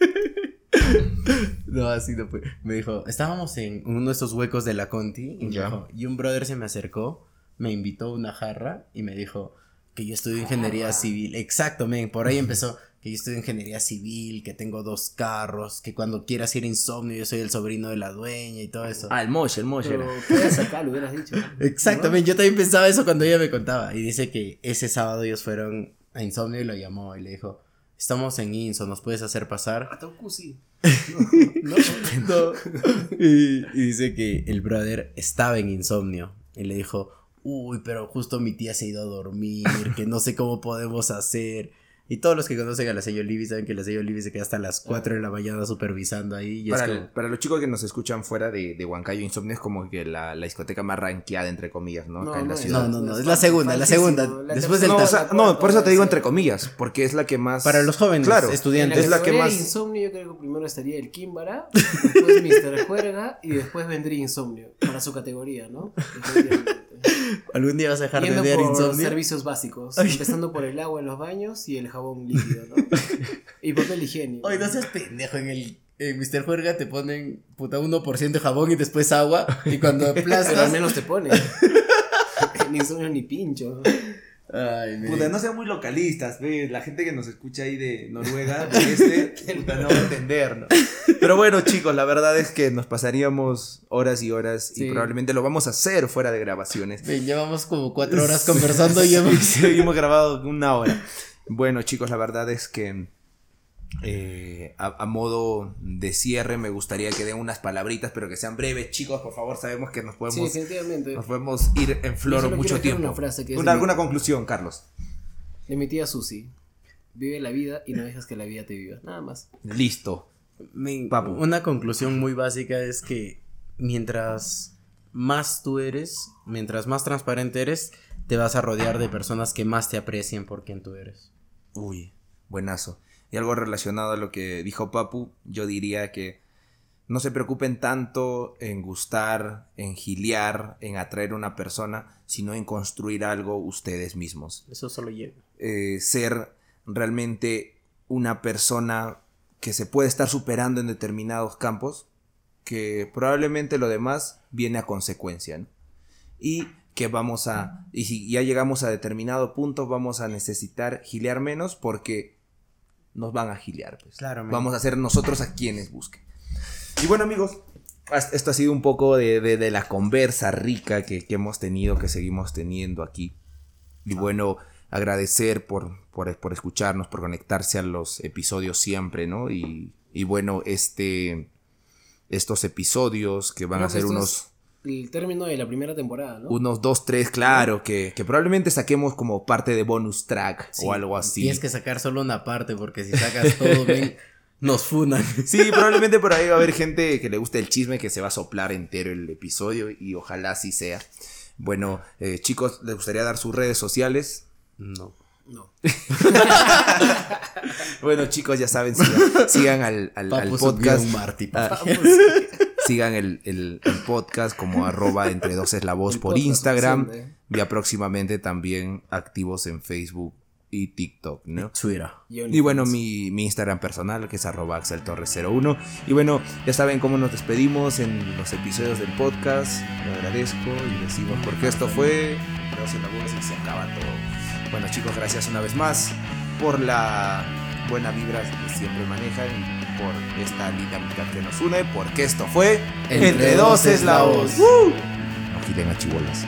B: no, así no fue. Me dijo, estábamos en uno de esos huecos de la Conti y,
A: Ya.
B: dijo, y un brother se me acercó, me invitó a una jarra y me dijo que yo estudio ingeniería civil. Exacto, men, por ahí empezó. Que yo estudio ingeniería civil, que tengo dos carros, que cuando quieras ir a insomnio yo soy el sobrino de la dueña y todo eso.
A: Ah, el Mosh, el Mosh
C: Pero acá, lo hubieras dicho.
B: Exactamente, yo también pensaba eso cuando ella me contaba. Y dice que ese sábado ellos fueron a Insomnio y lo llamó y le dijo, estamos en Inso, ¿nos puedes hacer pasar?
C: Hasta un cusi. No,
B: No. y, y dice que el brother estaba en Insomnio y le dijo, uy, pero justo mi tía se ha ido a dormir, que no sé cómo podemos hacer. Y todos los que conocen a la sello Libby saben que la sello Libby se queda hasta las 4 de la mañana supervisando ahí. Y es
A: Para,
B: como-
A: para los chicos que nos escuchan fuera de, de Huancayo, Insomnio es como que la, la discoteca más ranqueada, entre comillas, ¿no? Acá en la
C: es-
A: ciudad.
B: No, no, no, es la segunda, la segunda. Después del
A: No, o
C: tercera,
A: sea,
C: la
A: no, por eso te digo
C: la
A: entre comillas, porque es la que más...
B: Para los jóvenes
A: Claro.
B: estudiantes.
A: Es la que más-
C: Insomnio, yo creo que primero estaría el Kimbara, después Mr. Juerga y después vendría Insomnio, para su categoría, ¿no?
B: Algún día vas a dejar de
C: Yendo
B: odiar
C: por
B: insomnio.
C: servicios básicos, empezando por el agua en los baños y el jabón líquido, ¿no? Y papel higiénico.
B: Oye, no seas pendejo en el. En Mr. Juerga te ponen puta 1% de jabón y después agua. Y cuando
C: Pero al
B: aplastas.
C: menos te pone. ni insomnio ni pincho.
B: Ay, me-
A: Puta, no sean muy localistas, ve, la gente que nos escucha ahí de Noruega, de este, puta, no va a entender, ¿no? Pero bueno, chicos, la verdad es que nos pasaríamos horas y horas y probablemente lo vamos a hacer fuera de grabaciones.
B: Llevamos como cuatro horas conversando y hemos.
A: Sí, hemos grabado una hora. Bueno, chicos, la verdad es que eh, a, a modo de cierre me gustaría que den unas palabritas, pero que sean breves, chicos, por favor, sabemos que nos podemos,
C: definitivamente.
A: nos podemos ir en flor mucho tiempo.
C: una frase que es
A: Una-
C: de mi-
A: alguna conclusión, Carlos.
C: De mi tía Susi. Vive la vida y no dejas que la vida te viva. Nada más.
A: Listo.
B: Una conclusión muy básica es que mientras más tú eres, mientras más transparente eres, te vas a rodear de personas que más te aprecien por quien tú eres.
A: Uy, buenazo. Y algo relacionado a lo que dijo Papu, yo diría que no se preocupen tanto en gustar, en giliar, en atraer a una persona, sino en construir algo ustedes mismos.
B: Eso solo llega.
A: Eh, ser realmente una persona que se puede estar superando en determinados campos, que probablemente lo demás viene a consecuencia, ¿no? Y que vamos a, y si ya llegamos a determinado punto, vamos a necesitar gilear menos porque nos van a gilear, pues.
B: Claro.
A: Vamos a ser nosotros a quienes busquen. Y bueno, amigos, esto ha sido un poco de, de- de la conversa rica que, que hemos tenido, que seguimos teniendo aquí. Y bueno, agradecer por, por, por escucharnos, por conectarse a los episodios siempre, ¿no? Y, y bueno, este, estos episodios que van
C: Creo
A: a ser unos,
C: El término de la primera temporada, ¿no?
A: unos dos, tres, claro, que, que probablemente saquemos como parte de bonus track
B: Sí,
A: o algo así.
B: Tienes que sacar solo una parte porque si sacas todo, ven, nos funan.
A: Sí, probablemente por ahí va a haber gente que le guste el chisme que se va a soplar entero el episodio y ojalá así sea. Bueno, eh, chicos, ¿les gustaría dar sus redes sociales?
B: No.
C: No.
A: Bueno, chicos, ya saben, sigan, sigan al, podcast.
B: Marty,
A: Ah, sigan el, el- el podcast como arroba entre dos es la voz
C: El
A: por Instagram
C: oficial
A: y próximamente también activos en Facebook y TikTok, ¿no?
B: Twitter.
A: Y bueno, mi, mi Instagram personal, que es arroba axeltorres01. Y bueno, ya saben cómo nos despedimos en los episodios del podcast. Lo agradezco y decimos porque esto fue. Dos en la voz y se acaba todo. Bueno, chicos, gracias una vez más por la buena vibra que siempre manejan y por esta linda amistad que nos une. Porque esto fue
B: Entre dos es la voz.
A: ¡Woo! No giren a chibolas.